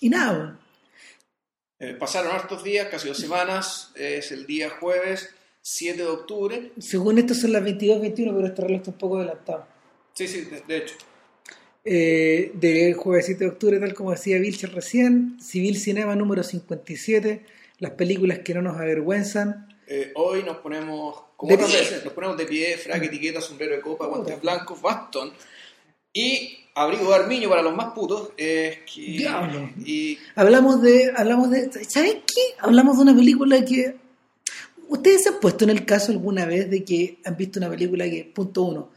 y nada. Eh, pasaron hartos días, casi dos semanas, es el día jueves 7 de octubre. Según esto son las 22, 21, pero este reloj está un poco adelantado. Sí, sí, de, de hecho. Eh, del jueves 7 de octubre, tal como decía Vilcher recién, Civil Cinema número 57, las películas que no nos avergüenzan. Eh, hoy nos ponemos, como otras veces, nos ponemos de pie, frac, etiqueta, sombrero de copa, guantes blancos, bastón y abrigo de armiño para los más putos. eh, que- Diablo. Y Hablamos de, hablamos de, ¿sabes qué? Hablamos de una película que ustedes se han puesto en el caso alguna vez de que han visto una película que, punto uno,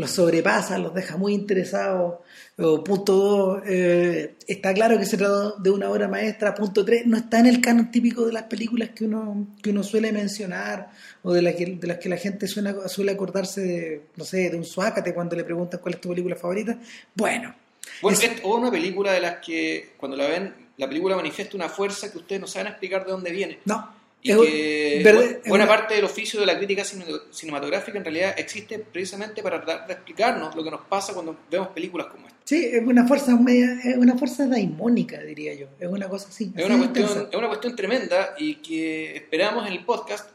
los sobrepasa, los deja muy interesados, o punto dos, eh, está claro que se trata de una obra maestra, punto tres, no está en el canon típico de las películas que uno, que uno suele mencionar, o de, la que, de las que la gente suena- suele acordarse de, no sé, de un suácate cuando le preguntan cuál es tu película favorita. Bueno, bueno, Es- es una película de las que cuando la ven, la película manifiesta una fuerza que ustedes no saben explicar de dónde viene. no. Y es- que verde- buena una- parte del oficio de la crítica cine- cinematográfica en realidad existe precisamente para tratar de explicarnos lo que nos pasa cuando vemos películas como esta. Sí, es una fuerza media, es una fuerza daimónica, diría yo. Es una cosa así. Es así una, cuestión, es una cuestión tremenda y que esperamos en el podcast,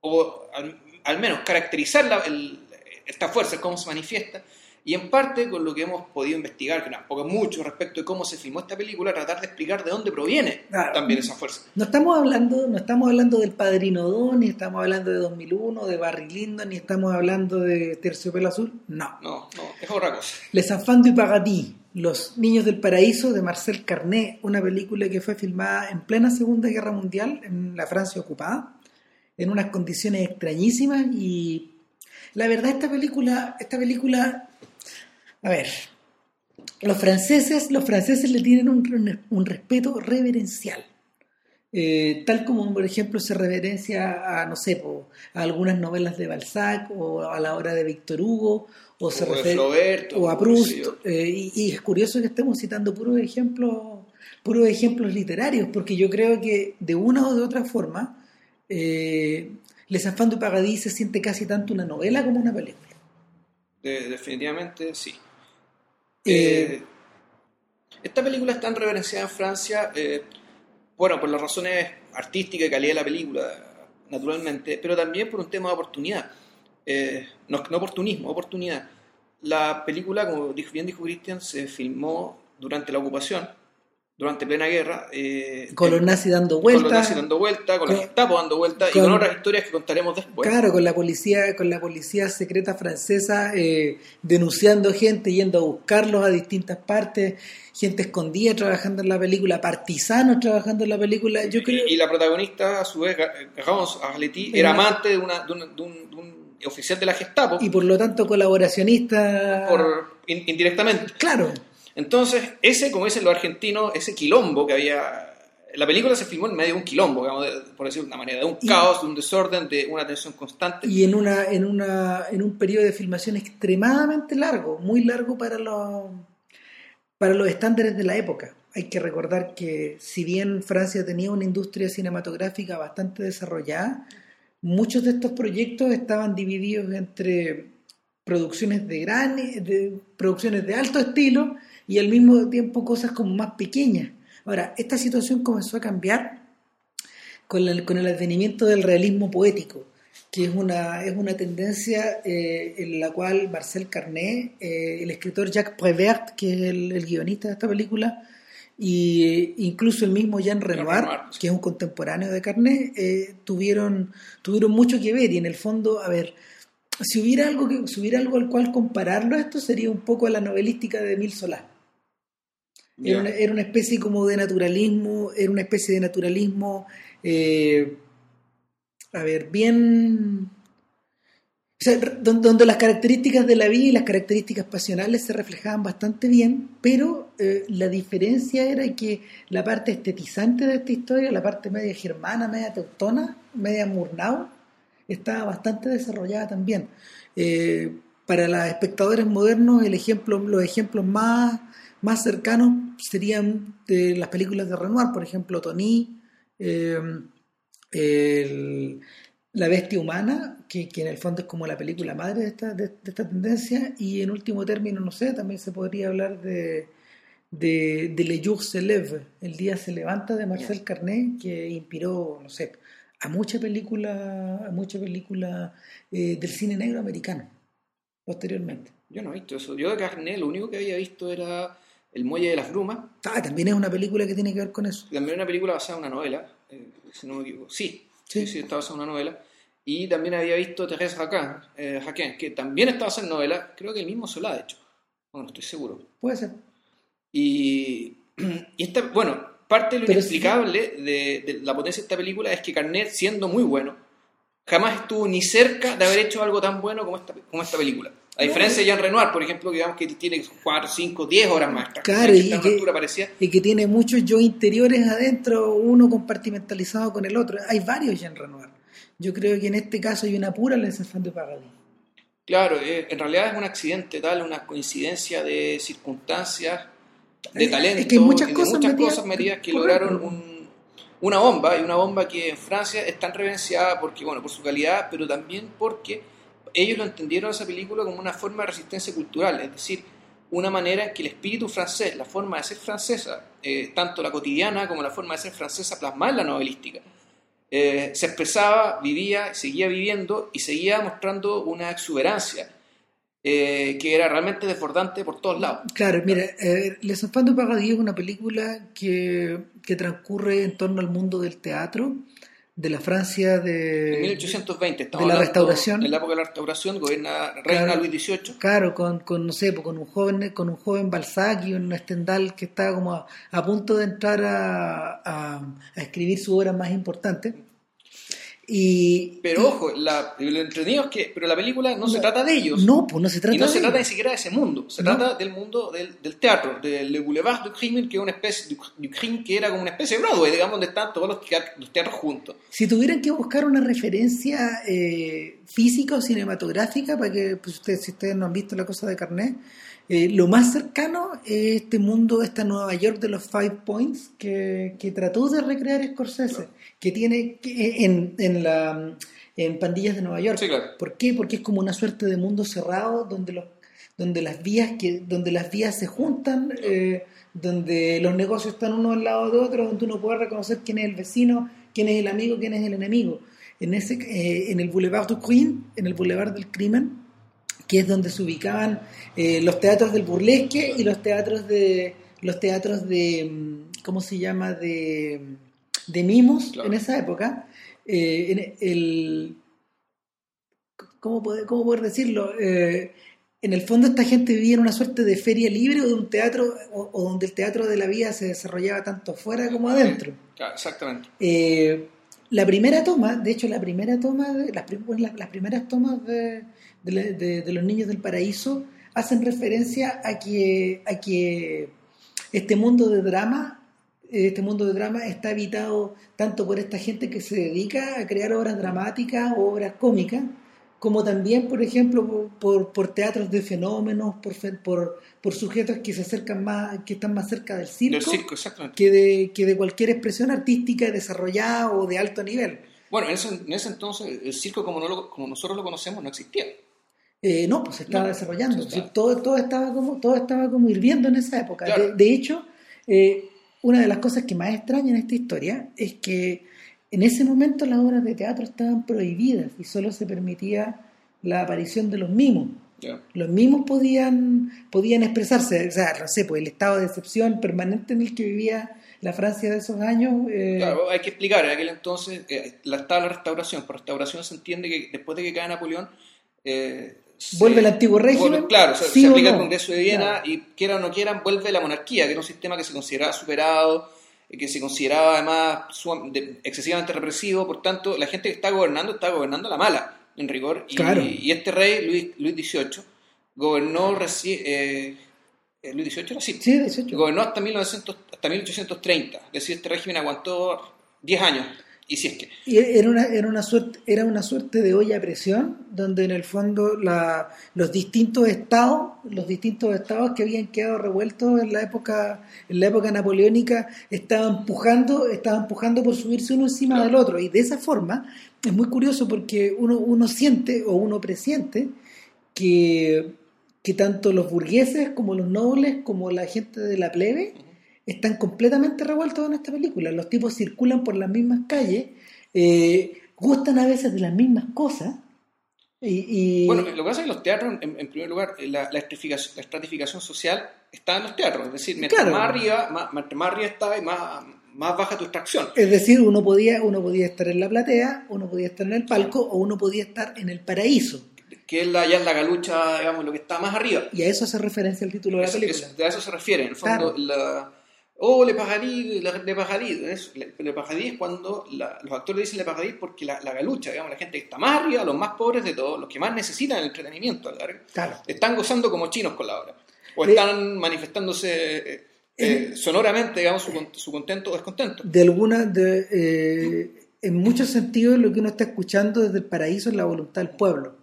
o al, al menos caracterizar la- el- esta fuerza, cómo se manifiesta, y en parte con lo que hemos podido investigar, que tampoco es mucho respecto de cómo se filmó esta película, tratar de explicar de dónde proviene Claro. también esa fuerza. No estamos hablando, no estamos hablando del Padrino 2, ni estamos hablando de 2001, de Barry Lyndon, ni estamos hablando de Terciopelo Azul. No. No, no, es otra cosa. Les Enfants du Paradis, Los Niños del Paraíso de Marcel Carnet, una película que fue filmada en plena Segunda Guerra Mundial en la Francia ocupada, en unas condiciones extrañísimas y la verdad esta película, esta película, a ver, los franceses, los franceses le tienen un, un respeto reverencial. Eh, tal como por ejemplo se reverencia a no sé po, a algunas novelas de Balzac o a la obra de Víctor Hugo o, se O a Proust eh, y, y es curioso que estemos citando puros ejemplos puros ejemplos literarios porque yo creo que de una o de otra forma eh, Les Enfants du Paradis se siente casi tanto una novela como una película De- definitivamente sí. Eh, esta película está en reverenciada en Francia, eh, bueno, por las razones artísticas y calidad de la película, naturalmente, pero también por un tema de oportunidad. Eh, no, no oportunismo, oportunidad. La película, como bien dijo Christian, se filmó durante la ocupación, durante plena guerra. eh, con los nazis dando con los vueltas nazis dando vuelta, con, con- la Gestapo dando vuelta y con- otras historias que contaremos después. Claro, con la policía, con la policía secreta francesa eh, denunciando gente, yendo a buscarlos a distintas partes, gente escondida trabajando en la película, partisanos trabajando en la película. Yo creo Y, y la protagonista, a su vez, Ramos Arletty, Era- era amante de, una, de, una- de un, de un oficial de la Gestapo, y por lo tanto colaboracionista. por, in- indirectamente. Claro, Entonces, ese, como dicen los argentinos, ese quilombo que había... La película se filmó en medio de un quilombo, digamos, de- por decirlo de una manera, de un Y- caos, de un desorden, de una tensión constante. y en una, en una, en un periodo de filmación extremadamente largo, muy largo para los para los estándares de la época. Hay que recordar que si bien Francia tenía una industria cinematográfica bastante desarrollada, muchos de estos proyectos estaban divididos entre producciones de gran de producciones de alto estilo y al mismo tiempo cosas como más pequeñas. Ahora, esta situación comenzó a cambiar con, la- con el advenimiento del realismo poético, que es una, es una tendencia eh, en la cual Marcel Carnet, eh, el escritor Jacques Prévert, que es el, el guionista de esta película, y incluso el mismo Jean Renoir, que es un contemporáneo de Carnet, eh, tuvieron, tuvieron mucho que ver y en el fondo, a ver, si hubiera algo que si hubiera algo al cual compararlo a esto sería un poco a la novelística de Emile Solá. Era una, era una especie como de naturalismo, era una especie de naturalismo, eh, a ver, bien... o sea, donde las características de la vida y las características pasionales se reflejaban bastante bien, pero eh, la diferencia era que la parte estetizante de esta historia, la parte media germana, media teutona, media murnau, estaba bastante desarrollada también. Eh, para los espectadores modernos, el ejemplo, los ejemplos más, más cercanos serían de las películas de Renoir, por ejemplo, Tony, eh, el- La Bestia Humana, que, que en el fondo es como la película madre de esta, de, de esta tendencia, y en último término, no sé, también se podría hablar de, de, de Le Jour se lève, El día se levanta de Marcel Carnet, que inspiró, no sé, a mucha película, a mucha película eh, del cine negro americano, posteriormente. Yo no he visto eso. Yo de Carnet lo único que había visto era El Muelle de las Brumas. Ah, también es una película que tiene que ver con eso. También una película basada en una novela, eh, si no me equivoco. Sí, sí, sí, está basada en una novela. Y también había visto Thérèse Raquin, eh, Raquin, que también está basada en novela. Creo que el mismo Solá, de hecho. Bueno, estoy seguro. Puede ser. Y, y esta, bueno, parte de lo Pero inexplicable de, de la potencia de esta película es que Carnet, siendo muy bueno, jamás estuvo ni cerca de haber hecho algo tan bueno como esta, como esta película. A diferencia de Jean Renoir, por ejemplo, digamos que tiene 4, 5, 10 horas más. Claro, y que-. Y tiene muchos yo interiores adentro, uno compartimentalizado con el otro. Hay varios Jean Renoir. Yo creo que en este caso hay una pura Les de Paradis. Claro, eh, en realidad es un accidente tal, una coincidencia de circunstancias, de talento, es que muchas de cosas muchas cosas metidas que lograron un- una bomba, y una bomba que en Francia es tan reverenciada porque, bueno, por su calidad, pero también porque ellos lo entendieron esa película como una forma de resistencia cultural, es decir, una manera en que el espíritu francés, la forma de ser francesa, eh, tanto la cotidiana como la forma de ser francesa plasmada en la novelística, eh, se expresaba, vivía, seguía viviendo y seguía mostrando una exuberancia eh, que era realmente desbordante por todos lados. Claro, mira, Les Enfants de Paradis es una película que, que transcurre en torno al mundo del teatro, de la Francia de... En 1820 estamos de la restauración. En la época de la restauración gobierna reina Claro. Luis XVIII. Claro, con, con no sé, pues, con un joven, con un joven Balzac y un Stendhal que estaba como a, a punto de entrar a, a- a escribir su obra más importante. Y, Pero ojo, la, lo entretenido es que pero la película no, se No, trata de ellos. no, pues no se trata y no de se trata ni siquiera de ese mundo, se No. trata del mundo del, del teatro, del Le Boulevard du Crime, que es una especie du, Crime que era como una especie de Broadway, digamos, donde están todos los, teat- los teatros juntos. Si tuvieran que buscar una referencia eh, física o cinematográfica, para que pues, ustedes, si ustedes no han visto la cosa de Carnet, eh, lo más cercano es este mundo, esta Nueva York de los Five Points que, que trató de recrear Scorsese, que tiene en, en, la, en Pandillas de Nueva York. Sí, claro. ¿Por qué? Porque es como una suerte de mundo cerrado donde los donde las vías que donde las vías se juntan eh, donde los negocios están uno al lado de otro donde uno puede reconocer quién es el vecino quién es el amigo quién es el enemigo en ese eh, en el Boulevard du Crime en el Boulevard del Crimen que es donde se ubicaban eh, los teatros del burlesque y los teatros de los teatros de mm, cómo se llama de de mimos Claro. en esa época eh, en el ¿cómo poder, cómo poder decirlo? Eh, en el fondo esta gente vivía en una suerte de feria libre o de un teatro o, o donde el teatro de la vida se desarrollaba tanto afuera como adentro. Exactamente. Eh, la primera toma, de hecho la primera toma, de, las, las, las primeras tomas de, de de- los niños del paraíso hacen referencia a que, a que este mundo de drama, este mundo de drama está habitado tanto por esta gente que se dedica a crear obras dramáticas o obras cómicas, como también, por ejemplo, por, por, por teatros de fenómenos, por, por, por sujetos que se acercan más, que están más cerca del circo, Del circo, que de, que de cualquier expresión artística desarrollada o de alto nivel. Bueno, en ese, en ese entonces el circo como, no lo- como nosotros lo conocemos no existía. Eh, no, pues se estaba No, desarrollando. se estaba- todo, todo, estaba como, todo estaba como hirviendo en esa época. Claro. De, de hecho, eh, una de las cosas que más extraña en esta historia es que en ese momento las obras de teatro estaban prohibidas y solo se permitía la aparición de los mimos. Los mimos podían, podían expresarse, o sea, no sé, pues el estado de excepción permanente en el que vivía la Francia de esos años. eh, Claro, hay que explicar, en aquel entonces eh, la, estaba la restauración. Por restauración se entiende que después de que cae Napoleón, eh, Vuelve el antiguo régimen, claro, se, sí se o aplica no. el Congreso de Viena Claro. y quieran o no quieran, vuelve la monarquía, que era un sistema que se consideraba superado, eh, que se consideraba además excesivamente represivo. Por tanto, la gente que está gobernando está gobernando a la mala, en rigor. Y, Claro. y este rey, Luis, Luis XVIII, gobernó reci- eh, eh, Luis XVIII era así. Sí, 18. Gobernó hasta, 1900, hasta 1830, es decir, este régimen aguantó 10 años, y si es que. Y era una, era una suerte, era una suerte de olla a presión, donde en el fondo la, los distintos estados, los distintos estados que habían quedado revueltos en la época, en la época napoleónica, estaban pujando, estaban pujando por subirse uno encima Claro. del otro. Y de esa forma es muy curioso porque uno, uno siente o uno presiente que, que tanto los burgueses como los nobles como la gente de la plebe están completamente revueltos en esta película. Los tipos circulan por las mismas calles, eh, gustan a veces de las mismas cosas. Y, Bueno, lo que pasa es que los teatros, en, primer lugar, la, la, estratificación, social está en los teatros. Es decir, mientras más arriba, más, más arriba está y más, más baja tu extracción. Es decir, uno podía, uno podía estar en la platea, uno podía estar en el palco o uno podía estar en el paraíso. Que es la, ya es la galucha, digamos, lo que está más arriba. Y a eso hace referencia el título de la película. a eso se refiere, en el fondo, la, oh, Le Paradis, Le Paradis. Le, es cuando los actores dicen Le Paradis porque la, galucha, digamos, la gente que está más arriba, los más pobres de todos, los que más necesitan el entretenimiento, claro. están gozando como chinos con la obra. O están manifestándose eh, eh, sonoramente, digamos, su, contento o descontento. De alguna, de, eh, en muchos sentidos, lo que uno está escuchando desde el paraíso es la voluntad del pueblo.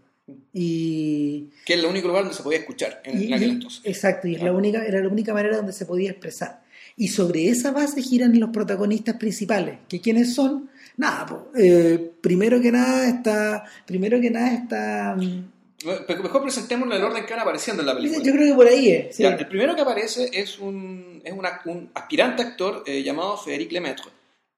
Y, que es el único lugar donde se podía escuchar en, aquel entonces. Exacto, y es la única, era la única manera donde se podía expresar. Y sobre esa base giran los protagonistas principales, que quiénes son, nada, eh, primero que nada está, primero que nada está mm, Mejor presentemos el orden que van apareciendo en la película. Yo creo que por ahí es. el primero que aparece es un, es un aspirante actor eh, llamado Frédéric Lemaitre,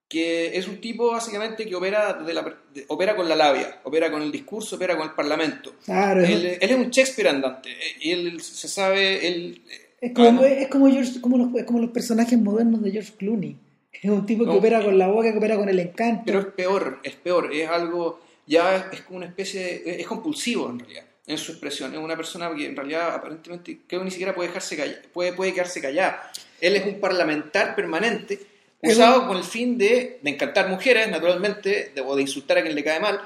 que es un tipo básicamente que opera, de la, opera con la labia, opera con el discurso, opera con el parlamento. Claro. Él, es un Shakespeare andante, eh, y él se sabe... Él, es como, es como, como, los, como los personajes modernos de George Clooney. Es un tipo que opera con la boca, que opera con el encanto. Pero es peor, es peor, es algo, ya es como una especie, es compulsivo en realidad en su expresión. Es una persona que en realidad aparentemente creo que ni siquiera puede, dejarse callada, puede, puede quedarse callada. Él es un parlamentar permanente usado con el fin de, de encantar mujeres, naturalmente, de, o de insultar a quien le cae mal.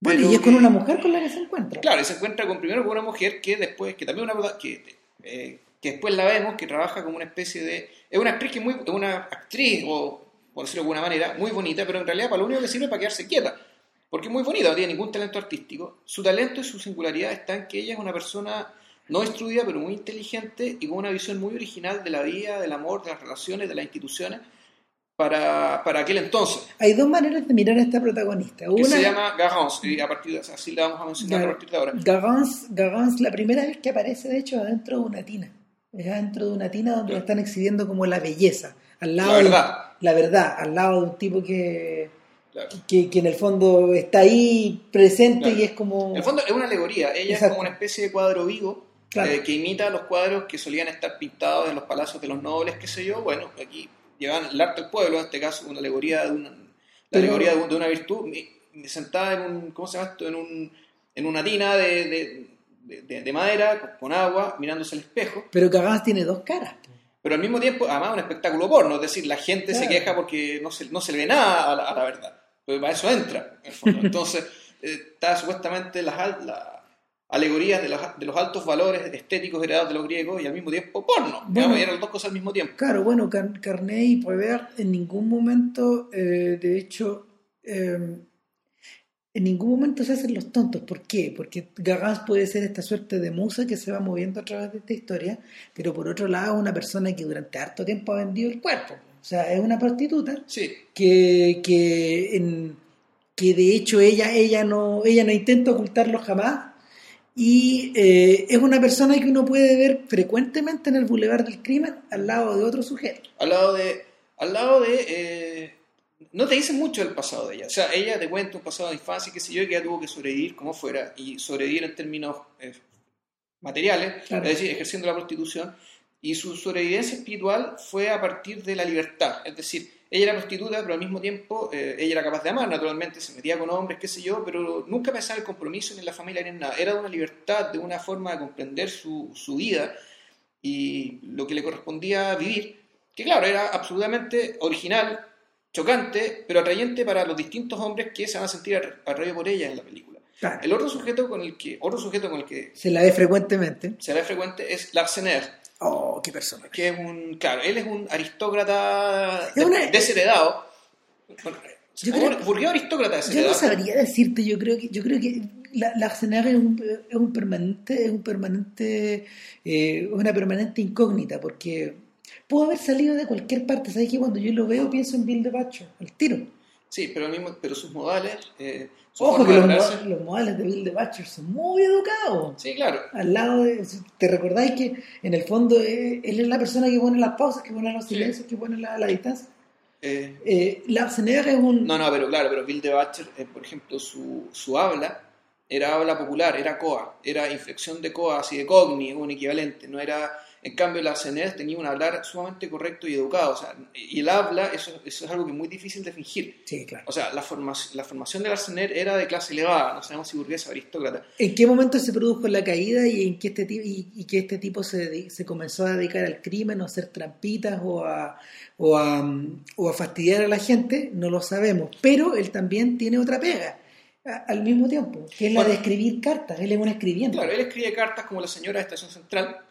Bueno, y es con una mujer con la que se encuentra. Claro, y se encuentra con, primero con una mujer que después, que también una que, eh, que después la vemos, que trabaja como una especie de... Es una actriz que muy, una actriz, o por decirlo de alguna manera, muy bonita, pero en realidad para lo único que sirve para quedarse quieta porque es muy bonita, no tiene ningún talento artístico. Su talento y su singularidad está en que ella es una persona no instruida, pero muy inteligente y con una visión muy original de la vida, del amor, de las relaciones, de las instituciones, para, para aquel entonces. Hay dos maneras de mirar a esta protagonista. Una... Que se llama Garance, y a partir de, así la vamos a mencionar a partir de ahora. Garance, Garance, la primera vez que aparece, de hecho, adentro de una tina. Es adentro de una tina donde la están exhibiendo como la belleza. Al lado la verdad. la verdad, al lado de un tipo que que, en el fondo está ahí presente y es como... En el fondo es una alegoría, ella es como una especie de cuadro vivo eh, que imita los cuadros que solían estar pintados en los palacios de los nobles, qué sé yo, bueno, aquí llevan el arte del pueblo, en este caso una alegoría de una, la alegoría de, una virtud, sentada en un, ¿cómo se llama esto? En, un, en una tina de, de, madera con agua, mirándose al espejo. Pero que además tiene dos caras. Pero al mismo tiempo, además, un espectáculo porno, es decir, la gente se queja porque no se, no se le ve nada a la verdad porque para eso entra. Entonces, eh, está supuestamente las la alegorías de los, de los, altos valores estéticos heredados de los griegos y al mismo tiempo porno. Bueno, eran las dos cosas al mismo tiempo. Claro, bueno, Carné y Poivert en ningún momento, eh, de hecho, em, en ningún momento se hacen los tontos. ¿Por qué? Porque Gagans puede ser esta suerte de musa que se va moviendo a través de esta historia, pero por otro lado, una persona que durante harto tiempo ha vendido el cuerpo. O sea, es una prostituta que, que, en, que de hecho ella, ella, no, ella no intenta ocultarlo jamás y eh, es una persona que uno puede ver frecuentemente en el Boulevard del Crimen al lado de otro sujeto. Al lado de... Al lado de eh, no te dice mucho del pasado de ella. O sea, ella te cuenta un pasado de infancia, qué sé yo, que ella tuvo que sobrevivir como fuera, y sobrevivir en términos eh, materiales, es decir, ejerciendo la prostitución, y su sobrevivencia espiritual fue a partir de la libertad. Es decir, ella era prostituta, pero al mismo tiempo eh, ella era capaz de amar, naturalmente, se metía con hombres, qué sé yo, pero nunca pensaba en el compromiso ni en la familia ni en nada. Era de una libertad, de una forma de comprender su, su vida y lo que le correspondía vivir, que claro, era absolutamente original, chocante, pero atrayente para los distintos hombres que se van a sentir atraídos por ella en la película. El otro sujeto con el que otro sujeto con el que se la ve frecuentemente se la ve frecuente es Larsener Oh, qué persona. Que es un, claro, él es un aristócrata desheredado. Yo creo, aristócrata desheredado? Yo no sabría decirte, yo creo que, yo creo que la, la es un, es un permanente, es un permanente, eh, una permanente incógnita, porque pudo haber salido de cualquier parte. ¿Sabes que cuando yo lo veo pienso en Bill de Bacho, al tiro? Sí, pero, mismo, pero sus modales. Eh, Ojo que los, modales de Bill de Butcher son muy educados. Sí, claro. Al lado de. ¿Te recordáis que en el fondo eh, él es la persona que pone las pausas, que pone los silencios, que pone la, la distancia? Eh, eh, la es un... No, no, pero claro, pero Bill de Butcher, eh, por ejemplo, su, su habla era habla popular, era coa, era inflexión de coa, así de cogni, un equivalente, no era en cambio, la CNES tenía un hablar sumamente correcto y educado. O sea, y el habla, eso, eso es algo que es muy difícil de fingir. Sí, claro. O sea, la, formación, la formación de la CNER era de clase elevada, no sabemos si burguesa o aristócrata. ¿En qué momento se produjo la caída y en qué este, y, que este tipo se, se, comenzó a dedicar al crimen o a hacer trampitas o a, o, a, o a fastidiar a la gente? No lo sabemos. Pero él también tiene otra pega al mismo tiempo, que es la de escribir cartas. Él es un escribiente. Claro, él escribe cartas como la señora de Estación Central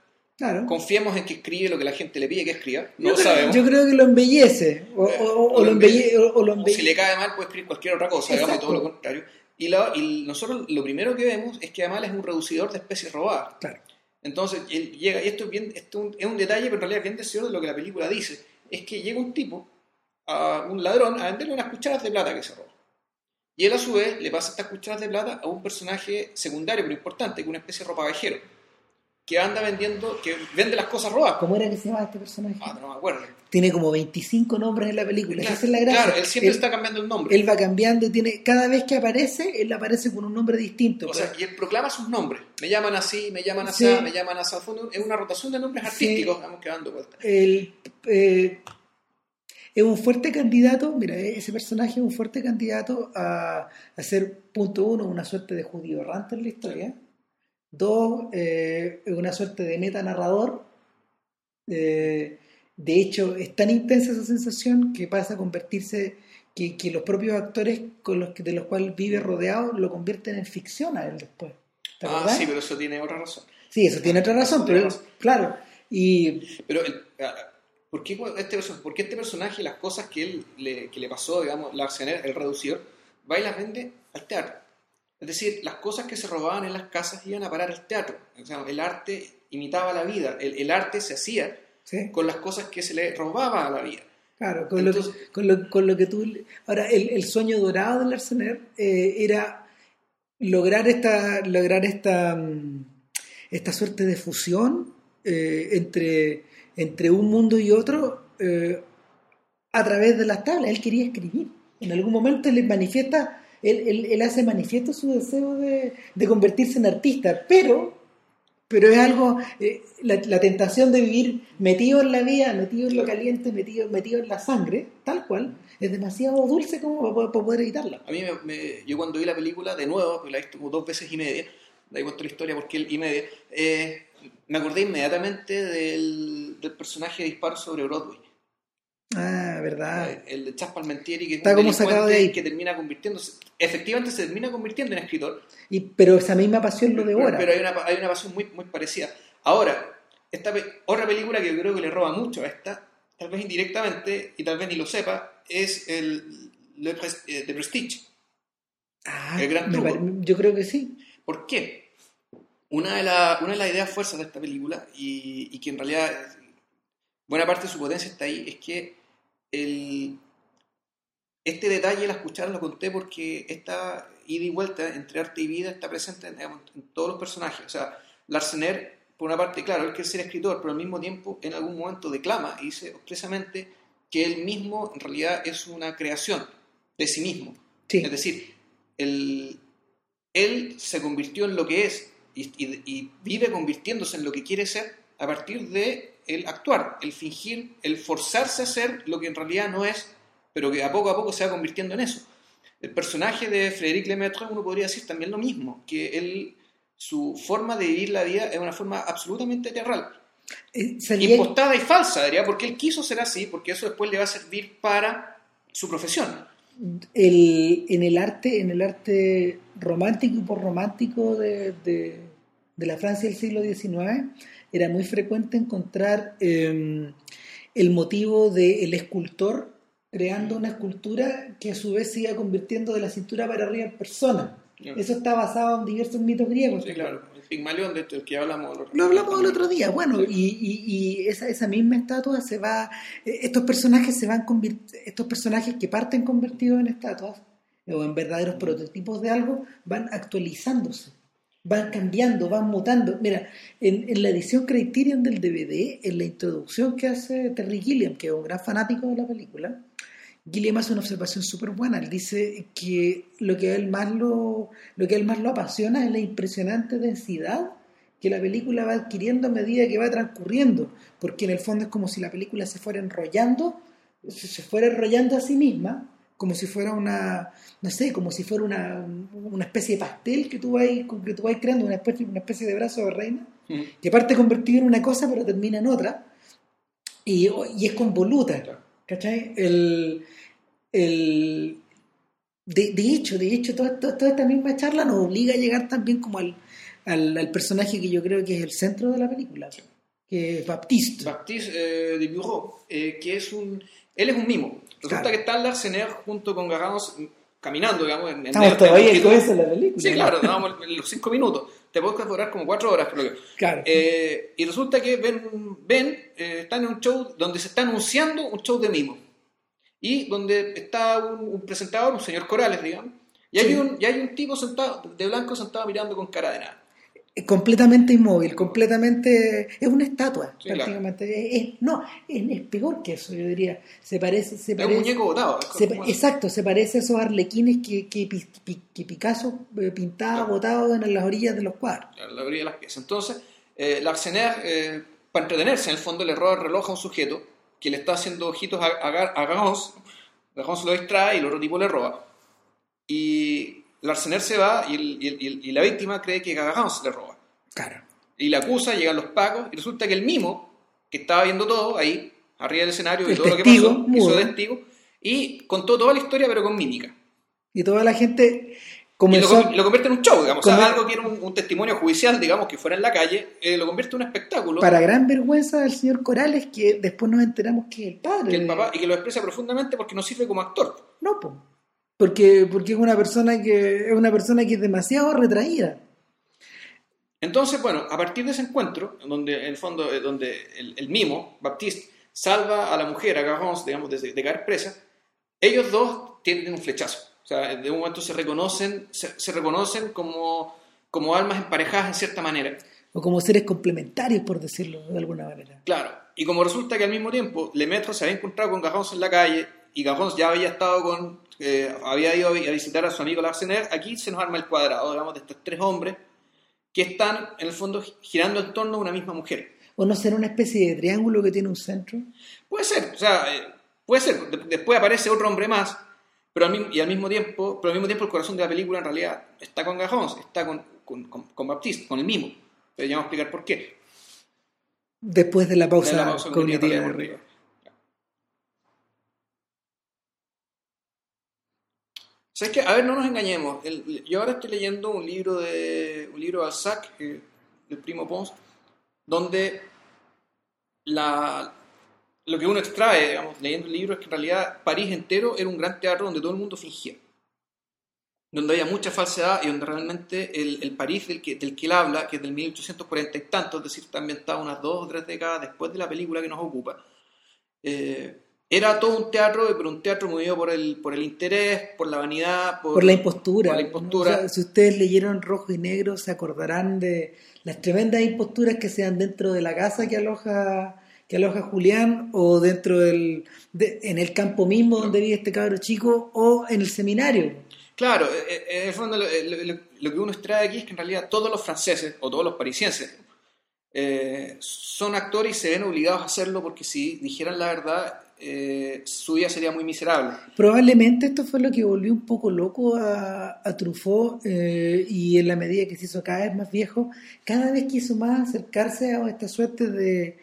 Confiemos en que escribe lo que la gente le pide que escriba. No yo, creo, sabemos. yo creo que lo embellece. O, o, lo embellece, o, si le cae mal, puede escribir cualquier otra cosa, digamos, todo lo contrario. Y, y, nosotros lo primero que vemos es que además es un reducidor de especies robadas. Claro. Entonces, él llega, y esto es, bien, esto es un detalle, pero en realidad es bien deseoso de lo que la película dice. Es que llega un tipo, a un ladrón, a venderle unas cucharas de plata que se roba. Y él a su vez le pasa estas cucharas de plata a un personaje secundario, pero importante, que es una especie de ropavejero que anda vendiendo, que vende las cosas robadas. ¿Cómo era que se llamaba este personaje? Ah, no me acuerdo. Tiene como 25 nombres en la película. Claro, Esa es la gracia. Claro, él siempre está cambiando el nombre. Él va cambiando y tiene, cada vez que aparece, él aparece con un nombre distinto. O sea, y él proclama sus nombres. Me llaman así, me llaman así, me llaman así. Es una rotación de nombres artísticos, vamos quedando. El, eh, es un fuerte candidato, mira, ese personaje es un fuerte candidato a, a ser, punto uno, una suerte de judío errante en la historia. Dos, eh, una suerte de meta narrador. Eh, de hecho, es tan intensa esa sensación que pasa a convertirse, que, que los propios actores con los que, de los cuales vive rodeado lo convierten en ficción a él después. Ah, sí, pero eso tiene otra razón. Sí, eso tiene otra razón, pero claro. Y... Pero, ah, ¿por, qué este, ¿por qué este personaje, las cosas que él le, que le pasó, digamos, la el reducir va y las vende al teatro? Es decir, las cosas que se robaban en las casas iban a parar al teatro. el arte imitaba la vida, el, arte se hacía con las cosas que se le robaba a la vida. Claro, con, lo, con, lo, que tú... Ahora, el, sueño dorado del Arsener eh, era lograr esta, lograr esta, mm, esta suerte de fusión eh, entre, entre un mundo y otro eh, a través de las tablas. Él quería escribir. En algún momento le manifiesta él, hace manifiesto su deseo de, convertirse en artista, pero, pero es algo, eh, la, tentación de vivir metido en la vida, metido en lo caliente, metido, metido en la sangre, tal cual, es demasiado dulce como para, poder evitarla. A mí, me, yo cuando vi la película de nuevo, porque la he visto como dos veces y media, da igual la historia porque él y media, eh, me acordé inmediatamente del, del personaje de Disparo sobre Broadway. Ah, verdad. El de Chas Palmentieri, que Está como sacado de ahí. que termina convirtiéndose, efectivamente se termina convirtiendo en escritor. Y, pero esa misma pasión lo devora. Pero, hay, una, hay una pasión muy, muy parecida. Ahora, esta otra película que yo creo que le roba mucho a esta, tal vez indirectamente, y tal vez ni lo sepa, es el Le eh, de Prestige. Ah, el gran yo creo que sí. ¿Por qué? Una de, la, una de las ideas fuerzas de esta película, y, y que en realidad buena parte de su potencia está ahí, es que el, este detalle, la escucharon, lo conté porque esta ida y vuelta entre arte y vida está presente en, todos los personajes. O sea, Larsener, por una parte, claro, él quiere ser escritor, pero al mismo tiempo en algún momento declama y dice expresamente que él mismo en realidad es una creación de sí mismo. Es decir, él, él se convirtió en lo que es y, y vive convirtiéndose en lo que quiere ser a partir de el actuar, el fingir, el forzarse a ser lo que en realidad no es, pero que a poco a poco se va convirtiendo en eso. El personaje de Frédéric Lemaitre, uno podría decir también lo mismo, que él, su forma de vivir la vida es una forma absolutamente teatral. Eh, Impostada y falsa, diría, porque él quiso ser así, porque eso después le va a servir para su profesión. en el arte, en el arte romántico y por romántico de, de la Francia del siglo XIX, era muy frecuente encontrar em, el motivo del escultor creando una escultura que a su vez se iba convirtiendo de la cintura para arriba en persona. Eso está basado en diversos mitos griegos. Sí, claro. Pigmalión, de el que hablamos. Lo hablamos el otro día, bueno, y, y, esa, esa misma estatua se va, eh, estos personajes se van estos personajes que parten convertidos en estatuas o en verdaderos prototipos de algo, van actualizándose, van cambiando, van mutando. Mira, en, la edición Criterion del DVD, en la introducción que hace Terry Gilliam, que es un gran fanático de la película, Gilliam hace una observación súper buena. Él dice que lo que, él más lo, lo que él más lo apasiona es la impresionante densidad que la película va adquiriendo a medida que va transcurriendo, porque en el fondo es como si la película se fuera enrollando, se fuera enrollando a sí misma, como si fuera una, no sé, como si fuera una, una especie de pastel que tú vas, que tú vas creando, una especie, una especie de brazo de reina, que parte convertido en una cosa pero termina en otra, y, y es convoluta. ¿Cachai? El, el, de, de, hecho, de hecho, toda, toda, esta misma charla nos obliga a llegar también como al, al, al, personaje que yo creo que es el centro de la película, que es Baptiste. Baptiste eh, de Bureau, eh, que es un... Él es un mimo. Resulta que está Larsener junto con Gargamos caminando, digamos, en, Estamos todavía en la película. Sí, claro, vamos los cinco minutos. Te puedes durar como cuatro horas, creo que. Claro. Eh, y resulta que Ben, ben eh, está en un show donde se está anunciando un show de mimo y donde está un, presentador, un señor Corales, digamos, y hay, un, y hay un tipo sentado, de blanco sentado mirando con cara de nada. Completamente inmóvil, completamente. Es una estatua, prácticamente. no, es, peor que eso, yo diría. Se parece. Se parece es un muñeco botado. exacto, se parece a esos arlequines que, que, que Picasso eh, pintaba botados en las orillas de los cuadros. En las orillas de las piezas. Entonces, eh, Larsener, eh, para entretenerse, en el fondo le roba el reloj a un sujeto que le está haciendo ojitos a, a, Gamos lo distrae y el otro tipo le roba. Y Larsener se va y, y, la víctima cree que Gagans le roba. Claro. Y la acusa, llegan los pacos y resulta que el mimo, que estaba viendo todo ahí, arriba del escenario, y todo lo que pasó, hizo testigo, y contó toda la historia pero con mímica. Y toda la gente y lo, convierte en un show, digamos. O sea, algo que era un, testimonio judicial, digamos, que fuera en la calle, eh, lo convierte en un espectáculo. Para gran vergüenza del señor Corales, que después nos enteramos que es el padre. Que el papá, y que lo expresa profundamente porque no sirve como actor. No, pues. Porque, porque es una persona que es una persona que es demasiado retraída. Entonces, bueno, a partir de ese encuentro, donde en el fondo, eh, donde el, mimo, Baptiste, salva a la mujer, a Gajons, digamos, de, de caer presa, ellos dos tienen un flechazo. O sea, de un momento se reconocen, se, reconocen como, como almas emparejadas en cierta manera. O como seres complementarios, por decirlo de alguna manera. Claro. Y como resulta que al mismo tiempo Lemaitre se había encontrado con Gajons en la calle y Gajons ya había estado con, eh, había ido a visitar a su amigo Larsener, aquí se nos arma el cuadrado, digamos, de estos tres hombres que están, en el fondo, girando en torno a una misma mujer. ¿O no será una especie de triángulo que tiene un centro? Puede ser, o sea, eh, puede ser. Después aparece otro hombre más pero al, y al mismo tiempo, pero al mismo tiempo el corazón de la película en realidad está con Gajons, está con, con, con, Baptiste, con el mismo. Pero ya vamos a explicar por qué. Después de la pausa, de la pausa cognitiva. ¿Sabes qué? A ver, no nos engañemos. yo ahora estoy leyendo un libro de un libro de Alsac, eh, del primo Pons, donde la, lo que uno extrae, digamos, leyendo el libro, es que en realidad París entero era un gran teatro donde todo el mundo fingía. Donde había mucha falsedad y donde realmente el, el París del que, del que él habla, que es del 1840 y tanto, es decir, está ambientado unas dos o tres décadas después de la película que nos ocupa, eh, era todo un teatro, pero un teatro movido por el, por el interés, por la vanidad, por, la impostura. la impostura. si ustedes leyeron Rojo y Negro, se acordarán de las tremendas imposturas que se dan dentro de la casa que aloja que aloja Julián o dentro del en el campo mismo donde vive este cabro chico o en el seminario. Claro, eh, eh, en el fondo lo, que uno extrae aquí es que en realidad todos los franceses o todos los parisienses eh, son actores y se ven obligados a hacerlo porque si dijeran la verdad su vida sería muy miserable. Probablemente esto fue lo que volvió un poco loco a, a Truffaut y en la medida que se hizo cada vez más viejo, cada vez quiso más acercarse a esta suerte de,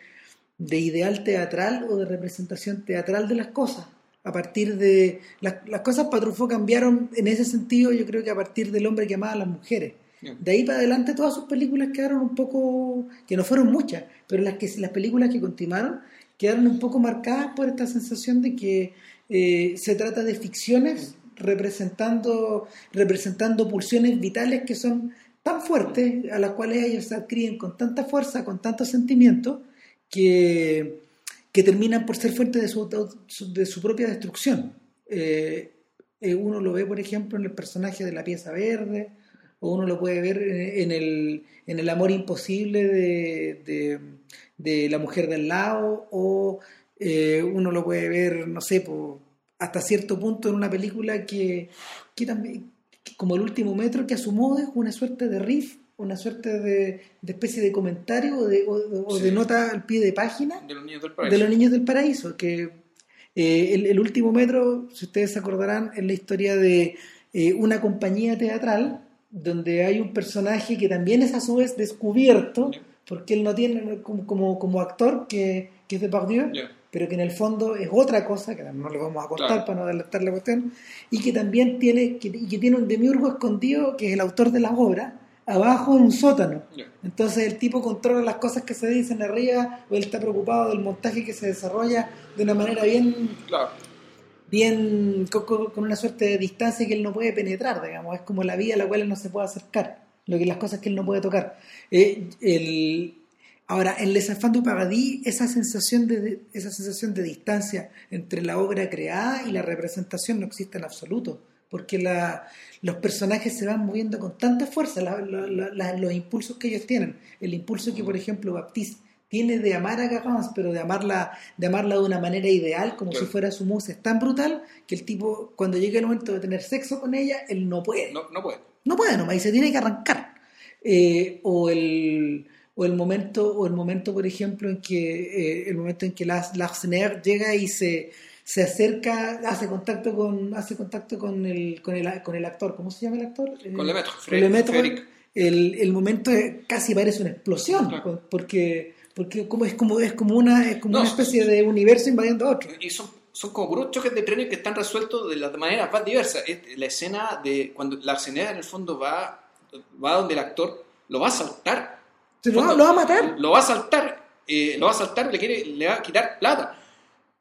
de ideal teatral o de representación teatral de las cosas. A partir de. Las, cosas para Truffaut cambiaron en ese sentido, yo creo que a partir del hombre que amaba a las mujeres. De ahí para adelante todas sus películas quedaron un poco, que no fueron muchas, pero las, que, las películas que continuaron quedaron un poco marcadas por esta sensación de que eh, se trata de ficciones representando, representando pulsiones vitales que son tan fuertes, a las cuales ellos se adquieren con tanta fuerza, con tanto sentimiento, que, que terminan por ser fuente de su, de su propia destrucción. Eh, eh, uno lo ve, por ejemplo, en el personaje de la pieza verde, o uno lo puede ver en el, en el amor imposible de, la mujer del lado, o eh, uno lo puede ver, no sé, hasta cierto punto en una película que, que también, como el último metro, que a su modo es una suerte de riff, una suerte de, especie de comentario o de, o, de nota al pie de página de los niños del paraíso, de los niños del paraíso que eh, el, último metro, si ustedes se acordarán, es la historia de eh, una compañía teatral donde hay un personaje que también es a su vez descubierto, porque él no tiene como, como, actor, que, que es de Pardieu, pero que en el fondo es otra cosa, que no le vamos a contar para no adelantar la cuestión, y que también tiene, que, que tiene un demiurgo escondido, que es el autor de la obra, abajo en un sótano. Entonces el tipo controla las cosas que se dicen arriba, o él está preocupado del montaje que se desarrolla de una manera bien, bien con, una suerte de distancia que él no puede penetrar, digamos, es como la vía a la cual él no se puede acercar, lo que las cosas que él no puede tocar. Eh, el, ahora, en Les Enfants du Paradis, esa sensación de, esa sensación de distancia entre la obra creada y la representación no existe en absoluto porque la, los personajes se van moviendo con tanta fuerza, los impulsos que ellos tienen, el impulso que, por ejemplo, Baptiste tiene de amar a Garance, pero de amarla, de amarla de una manera ideal, como si fuera su musa, es tan brutal que el tipo, cuando llega el momento de tener sexo con ella, él no puede. No, no puede. No puede nomás, y se tiene que arrancar. Eh, o el o el momento o el momento por ejemplo en que eh, el momento en que Larsener llega y se se acerca, hace contacto con, hace contacto con el, con el, con el actor, ¿cómo se llama el actor? Con Lemaitre, con el, el, momento casi parece una explosión, porque, porque como es como es como una, es como una especie de universo invadiendo otro. Y son, son como puros choques de trenes que están resueltos de las maneras más diversas. La escena de cuando la escena en el fondo va, va donde el actor lo va a saltar. lo, va a matar. Lo va a saltar, eh, lo va a saltar, le quiere, le va a quitar plata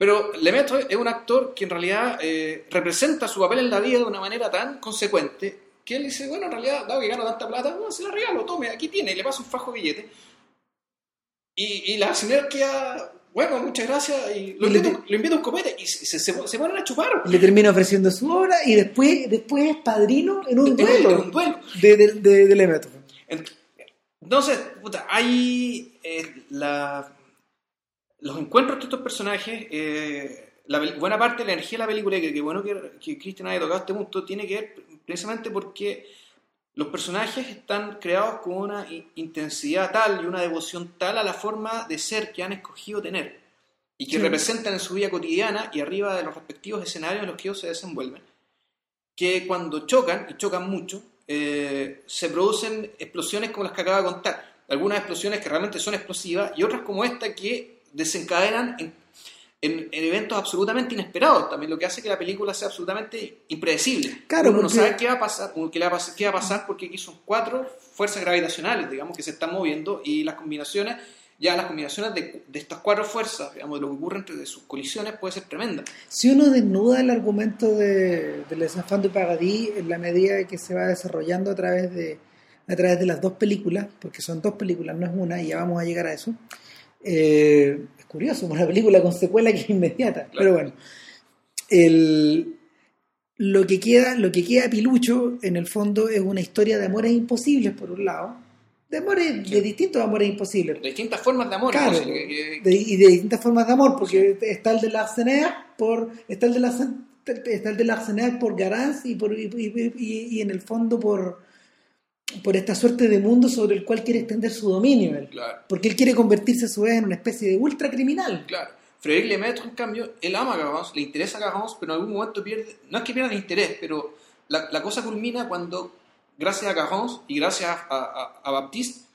pero Lemaitre es un actor que en realidad eh, representa su papel en la vida de una manera tan consecuente que él dice, bueno, en realidad, dado que gano tanta plata, no, se la regalo, tome, aquí tiene, y le pasa un fajo de billete. Y, y la sinergia, bueno, muchas gracias, y lo, invito, a un copete, y se, se, ponen a chupar. Le termina ofreciendo su obra, y después, después es padrino en un duelo. En un duelo. De, de, de. Entonces, puta, hay eh, la los encuentros de estos personajes, eh, la, buena parte de la energía de la película, que, que bueno que, que Cristian haya tocado este punto, tiene que ver precisamente porque los personajes están creados con una intensidad tal y una devoción tal a la forma de ser que han escogido tener y que representan en su vida cotidiana y arriba de los respectivos escenarios en los que ellos se desenvuelven, que cuando chocan, y chocan mucho, eh, se producen explosiones como las que acaba de contar. Algunas explosiones que realmente son explosivas y otras como esta que desencadenan en, eventos absolutamente inesperados también, lo que hace que la película sea absolutamente impredecible. Claro, Uno no sabe qué va a pasar, qué, va a pasar, qué va a pasar porque aquí son cuatro fuerzas gravitacionales, digamos, que se están moviendo y las combinaciones, ya las combinaciones de, estas cuatro fuerzas, digamos, de lo que ocurre entre sus colisiones puede ser tremenda. Si uno desnuda el argumento de, de Les Enfants du Paradis en la medida que se va desarrollando a través de a través de las dos películas, porque son dos películas, no es una, y ya vamos a llegar a eso, eh, curioso, una película con secuela que es inmediata, pero bueno. lo, que queda, lo que queda pilucho, en el fondo, es una historia de amores imposibles, por un lado. De amores, de distintos amores imposibles. De distintas formas de amor. Claro, y de distintas formas de amor, porque está el de la por, está el de la está el de la por Garance y, por, y en el fondo por, por esta suerte de mundo sobre el cual quiere extender su dominio él. Porque él quiere convertirse a su vez en una especie de ultra criminal. Claro. Frédéric Lemaitre, en cambio, él ama a Garance, le interesa a Garance, pero en algún momento pierde, no es que pierda el interés, pero la, la cosa culmina cuando, gracias a Garance y gracias a, a, Baptiste,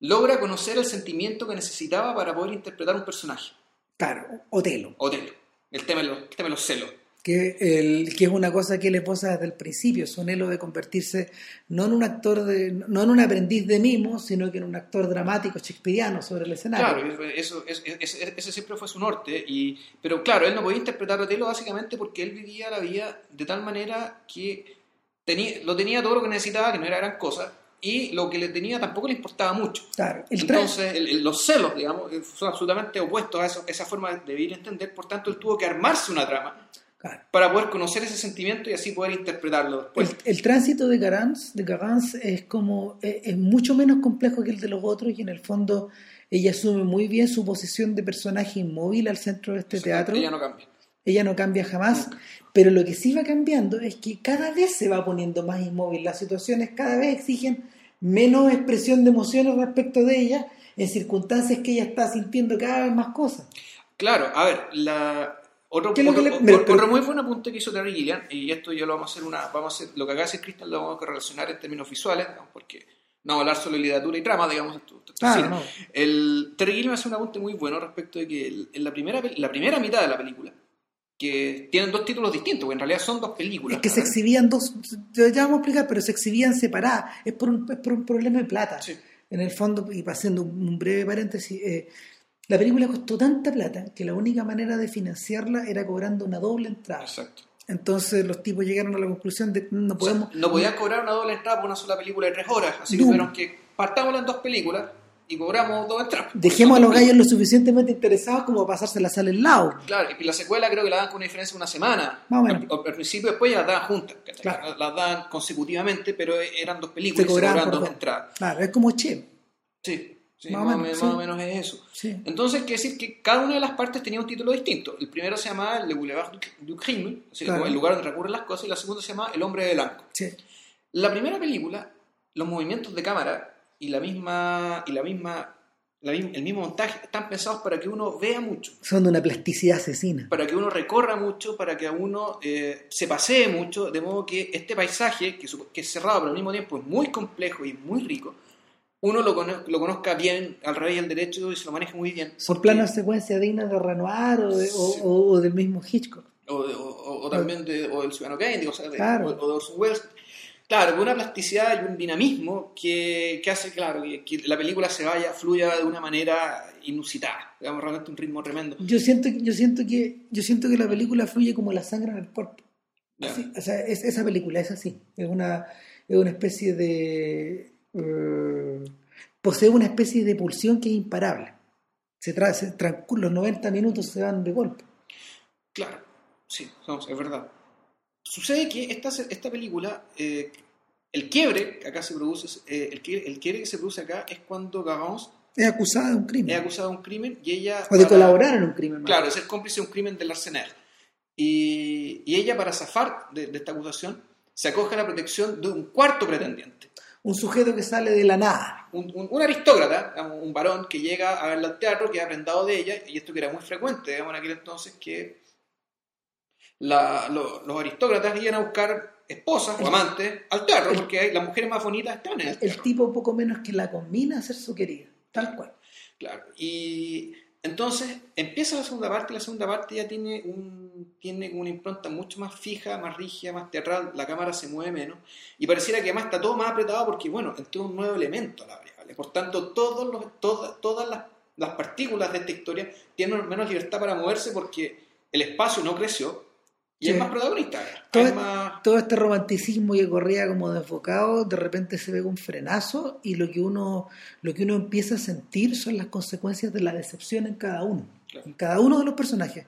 logra conocer el sentimiento que necesitaba para poder interpretar un personaje. Claro, Otelo. Otelo, el tema de los, el tema de los celos que, el, que es una cosa que le posa desde el principio, su anhelo de convertirse no en un actor, de, no en un aprendiz de mimo, sino que en un actor dramático shakespeariano sobre el escenario. Claro, eso, ese siempre fue su norte, y, pero claro, él no podía interpretar a Otelo básicamente porque él vivía la vida de tal manera que tenía, lo tenía todo lo que necesitaba, que no era gran cosa, y lo que le tenía tampoco le importaba mucho. Claro, el Entonces, el- el- los celos, digamos, son absolutamente opuestos a eso- esa forma de vivir y entender, por tanto, él tuvo que armarse una trama claro. para poder conocer ese sentimiento y así poder interpretarlo después. El, el tránsito de Garance, de Garance es como es, es mucho menos complejo que el de los otros y en el fondo ella asume muy bien su posición de personaje inmóvil al centro de este teatro. Ella no cambia. Ella no cambia jamás, pero lo que sí va cambiando es que cada vez se va poniendo más inmóvil. Las situaciones cada vez exigen menos expresión de emociones respecto de ella en circunstancias que ella está sintiendo cada vez más cosas. Claro, a ver, la, otro, ¿Qué es lo que otro- le- otro pero- muy buen apunte que hizo Terry Gilliam, y esto yo lo vamos a hacer una, vamos a hacer, lo que acaba de decir Cristian lo vamos a relacionar en términos visuales, digamos, porque no hablar solo de literatura y trama, digamos, esto- esto es Claro, no. El Terry Gilliam hace un apunte muy bueno respecto de que el- en la primera, la primera mitad de la película, que tienen dos títulos distintos, porque en realidad son dos películas. Es que se exhibían dos, ya ya vamos a explicar, pero se exhibían separadas. Es por un, es por un problema de plata. Sí. En el fondo, y haciendo un breve paréntesis, eh, la película costó tanta plata que la única manera de financiarla era cobrando una doble entrada. Exacto. Entonces los tipos llegaron a la conclusión de que no O sea, podemos... no podían cobrar una doble entrada por una sola película de tres horas, así que tuvieron que partámosla en dos películas y cobramos dos entradas. Dejemos a los gallos lo suficientemente interesados como para pasarse la sala al lado. Claro, y la secuela creo que la dan con una diferencia de una semana. Más o menos. Al, al principio después ya las daban juntas. Claro. Las daban consecutivamente, pero eran dos películas Se y se cobraban dos. entradas. Claro, es como Che. Sí, sí, Más o más, o menos, menos, más sí. o menos es eso. Sí. Entonces, quiere decir que cada una de las partes tenía un título distinto. El primero se llamaba Le Boulevard du, Crime, Claro. el lugar donde recurren las cosas, y la segunda se llama El Hombre de Blanco. La primera película, los movimientos de cámara y la misma, y la misma, la el mismo montaje están pensados para que uno vea mucho. Son de una plasticidad asesina. para que uno recorra mucho, para que uno eh, se pasee mucho, de modo que este paisaje, que, que es cerrado pero al mismo tiempo es muy complejo y muy rico, uno lo, cono- lo conozca bien al revés y al derecho y se lo maneje muy bien. Por planos de secuencia dignas de Renoir o, de- o- Sí. o- o del mismo Hitchcock. O, también de, o del Ciudadano Kane, o, sea, de, Claro. o, de Orson Welles. Claro, con una plasticidad y un dinamismo que, que hace, claro, que, que la película se vaya, fluya de una manera inusitada. Digamos, realmente un ritmo tremendo. Yo siento, yo siento que yo siento que la película fluye como la sangre en el cuerpo. Así, o sea, es- esa película es así. Es una, es una especie de. Eh, posee una especie de pulsión que es imparable. Se tra se transcur- los 90 minutos se van de golpe. Claro, sí, no, es verdad. Sucede que esta, esta película, eh, el quiebre que acá se produce, eh, el, quiebre, el quiebre que se produce acá es cuando Garance Es acusada de un crimen. es acusada de un crimen y ella... o de para- colaborar en un crimen. más. Claro, de ser cómplice de un crimen del Arsenac. Y, y ella, para zafar de, de esta acusación, se acoge a la protección de un cuarto pretendiente. Un sujeto que sale de la nada. Un, un- un aristócrata, digamos, un varón que llega a verla al teatro, que ha prendado de ella, y esto que era muy frecuente, digamos, en aquel entonces, que la- lo- los aristócratas iban a buscar esposas o amantes al teatro, el- porque las mujeres más bonitas estaban en el El teatro. tipo poco menos que la combina a ser su querida. Tal cual. Claro. Y entonces empieza la segunda parte y la segunda parte ya tiene, un, tiene una impronta mucho más fija, más rígida, más teatral, la cámara se mueve menos y pareciera que además está todo más apretado porque, bueno, entró un nuevo elemento a la variable. Por tanto, todos los, todas, las partículas de esta historia tienen menos libertad para moverse porque el espacio no creció y Sí. es más protagonista. Todo, Es más... todo este romanticismo que corría como desbocado, de repente se ve un frenazo y lo que uno lo que uno empieza a sentir son las consecuencias de la decepción en cada uno, Claro. en cada uno de los personajes.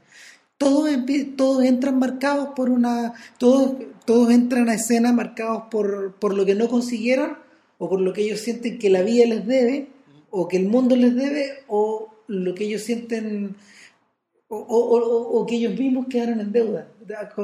Todos, todos entran marcados por una todos todos entran a escena marcados por, por lo que no consiguieron o por lo que ellos sienten que la vida les debe o que el mundo les debe o lo que ellos sienten o, o- o- o que ellos mismos quedaron en deuda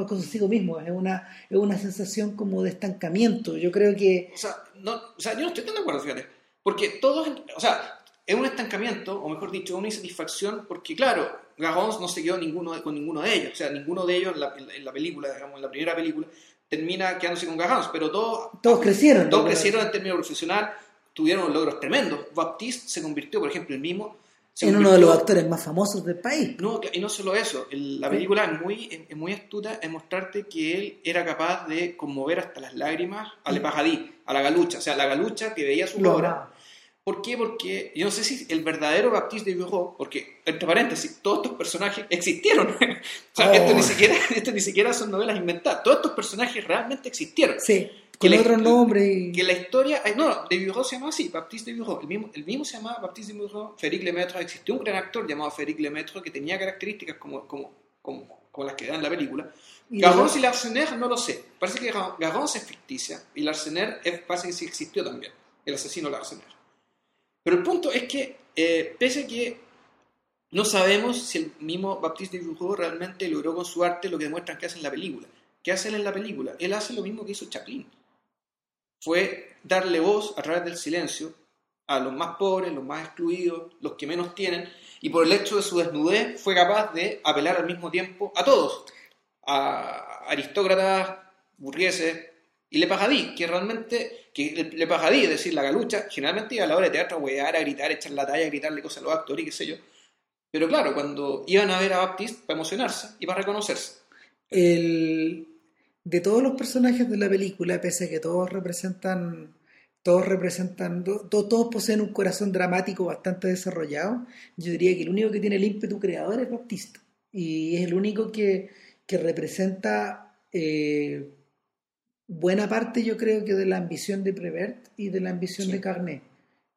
consigo mismos. Es una, es una sensación como de estancamiento. Yo creo que O sea, no, o sea, yo no estoy tan de acuerdo, fíjate. Porque todos, o sea, es un estancamiento, o mejor dicho, una insatisfacción, porque claro, Garons no se quedó ninguno con ninguno de ellos. O sea, ninguno de ellos en la, en la- película, digamos, en la primera película, termina quedándose con Garons, pero todos, todos crecieron. todos crecieron en términos profesional, tuvieron logros tremendos. Baptiste se convirtió, por ejemplo, el mismo. En uno de los actores más famosos del país. no, y no solo eso, el- la película es muy, es muy astuta en mostrarte que él era capaz de conmover hasta las lágrimas a Le a la galucha. O sea, la galucha que veía su obra. ¿Por qué? Porque yo no sé si el verdadero Baptiste de Bureau, porque, entre paréntesis, todos estos personajes existieron. o sea, Oh. esto, ni siquiera, esto ni siquiera son novelas inventadas. Todos estos personajes realmente existieron. Sí, Que con la- otros nombres. y- Que la historia. ay, No, no, de Bureau se llamaba así, Baptiste de Bureau. El mismo, el mismo se llamaba Baptiste de Bureau, Féric Lemaitre. Existió un gran actor llamado Féric Lemaitre que tenía características como, como, como, como las que dan en la película. y Garance y Larsener no lo sé. Parece que Gar- Garance es ficticia y Larsener es, parece que sí existió también, el asesino Larsener. Pero el punto es que, eh, pese a que no sabemos si el mismo Baptiste de realmente logró con su arte lo que demuestran que hace en la película. ¿Qué hace él en la película? Él hace lo mismo que hizo Chaplin. Fue darle voz a través del silencio a los más pobres, los más excluidos, los que menos tienen, y por el hecho de su desnudez fue capaz de apelar al mismo tiempo a todos, a aristócratas, burgueses y Le Pajadí, que realmente, que Le, Pajadí, es decir, la galucha, generalmente iba a la hora de teatro a huear, a gritar, a echar la talla, a gritarle cosas a los actores y qué sé yo. Pero claro, cuando iban a ver a Baptiste para emocionarse y para reconocerse. el, de todos los personajes de la película, pese a que todos representan, todos representan, to- to- todos poseen un corazón dramático bastante desarrollado, yo diría que el único que tiene el ímpetu creador es Baptista. Y es el único que, que representa eh, buena parte, yo creo que de la ambición de Prevert y de la ambición Sí. de Carnet.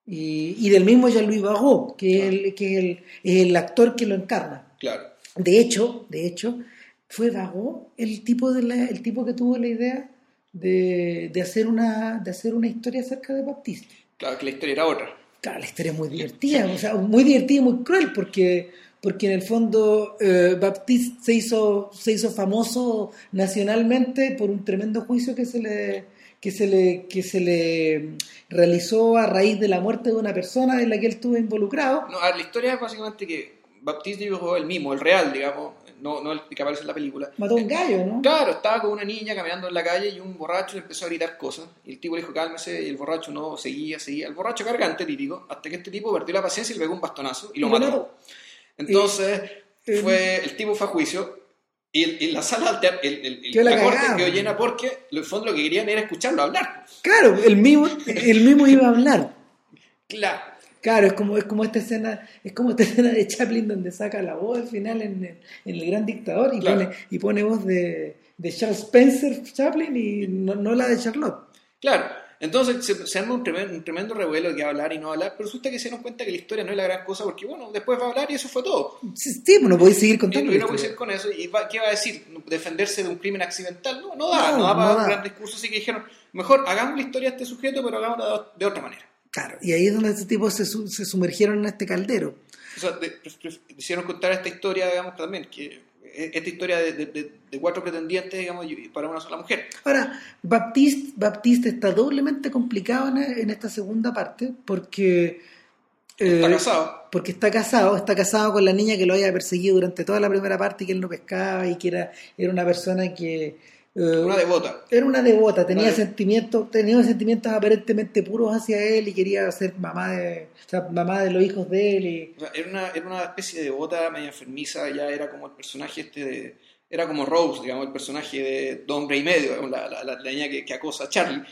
Y, y del mismo Jean-Louis Barrault, que, es el, que el, el actor que lo encarna. Claro. De hecho, de hecho, fue Vago el tipo de la- el tipo que tuvo la idea de, de hacer una de hacer una historia acerca de Baptiste. Claro, que la historia era otra. Claro, la historia es muy divertida, o sea, muy divertida y muy cruel porque porque en el fondo eh, Baptiste se hizo se hizo famoso nacionalmente por un tremendo juicio que se le que se le que se le realizó a raíz de la muerte de una persona en la que él estuvo involucrado. No, a ver, la historia es básicamente que Baptiste de Bureau, el mismo, el real, digamos, no, no el que aparece en la película, Mató a un gallo, ¿no? Claro, estaba con una niña caminando en la calle y un borracho le empezó a gritar cosas. Y el tipo le dijo, cálmese, y el borracho no, seguía, seguía. El borracho cargante, típico, hasta que este tipo perdió la paciencia y le pegó un bastonazo y lo Y lo mató. Entonces, fue, el tipo fue a juicio y, y la sala teatro, el, el- el- Quedó la la corte quedó llena porque, en el fondo, lo que querían era escucharlo hablar. Claro, el mismo, el mismo iba a hablar. Claro. Claro, es como, es como esta escena, es como esta escena de Chaplin donde saca la voz al final en, el- en el gran dictador y Claro. pone, y pone voz de, de Charles Spencer Chaplin y no, no la de Charlotte. Claro. Entonces se, se arma un tremendo, un tremendo revuelo de que hablar y no hablar, pero resulta que se nos cuenta que la historia no es la gran cosa porque, bueno, después va a hablar y eso fue todo. Sí, sí, pues no podéis seguir contando. y no historia. ser con eso. ¿Y va- qué va a decir? ¿Defenderse de un crimen accidental? No, no da, No, no, da no para da. un gran discurso. Así que dijeron, mejor hagamos la historia de este sujeto, pero hagámosla de, otra manera. Claro, y ahí es donde estos tipos se, su- se sumergieron en este caldero. O sea, de- quisieron contar esta historia, digamos, también, que esta historia de, de- de- de cuatro pretendientes, digamos, para una sola mujer. Ahora, Baptiste, Baptiste está doblemente complicado en, en esta segunda parte porque... Está eh, casado. porque está casado, está casado con la niña que lo había perseguido durante toda la primera parte y que él no pescaba y que era, era una persona que eh, Una devota. era una devota, tenía Una sentimientos, tenía sentimientos aparentemente puros hacia él y quería ser mamá de, o sea, mamá de los hijos de él y O sea, era, una, era una especie de devota media enfermiza, ya era como el personaje este de... Era como Rose, digamos, el personaje de Hombre y Medio, digamos, la, la, la- niña que, que acosa a Charlie.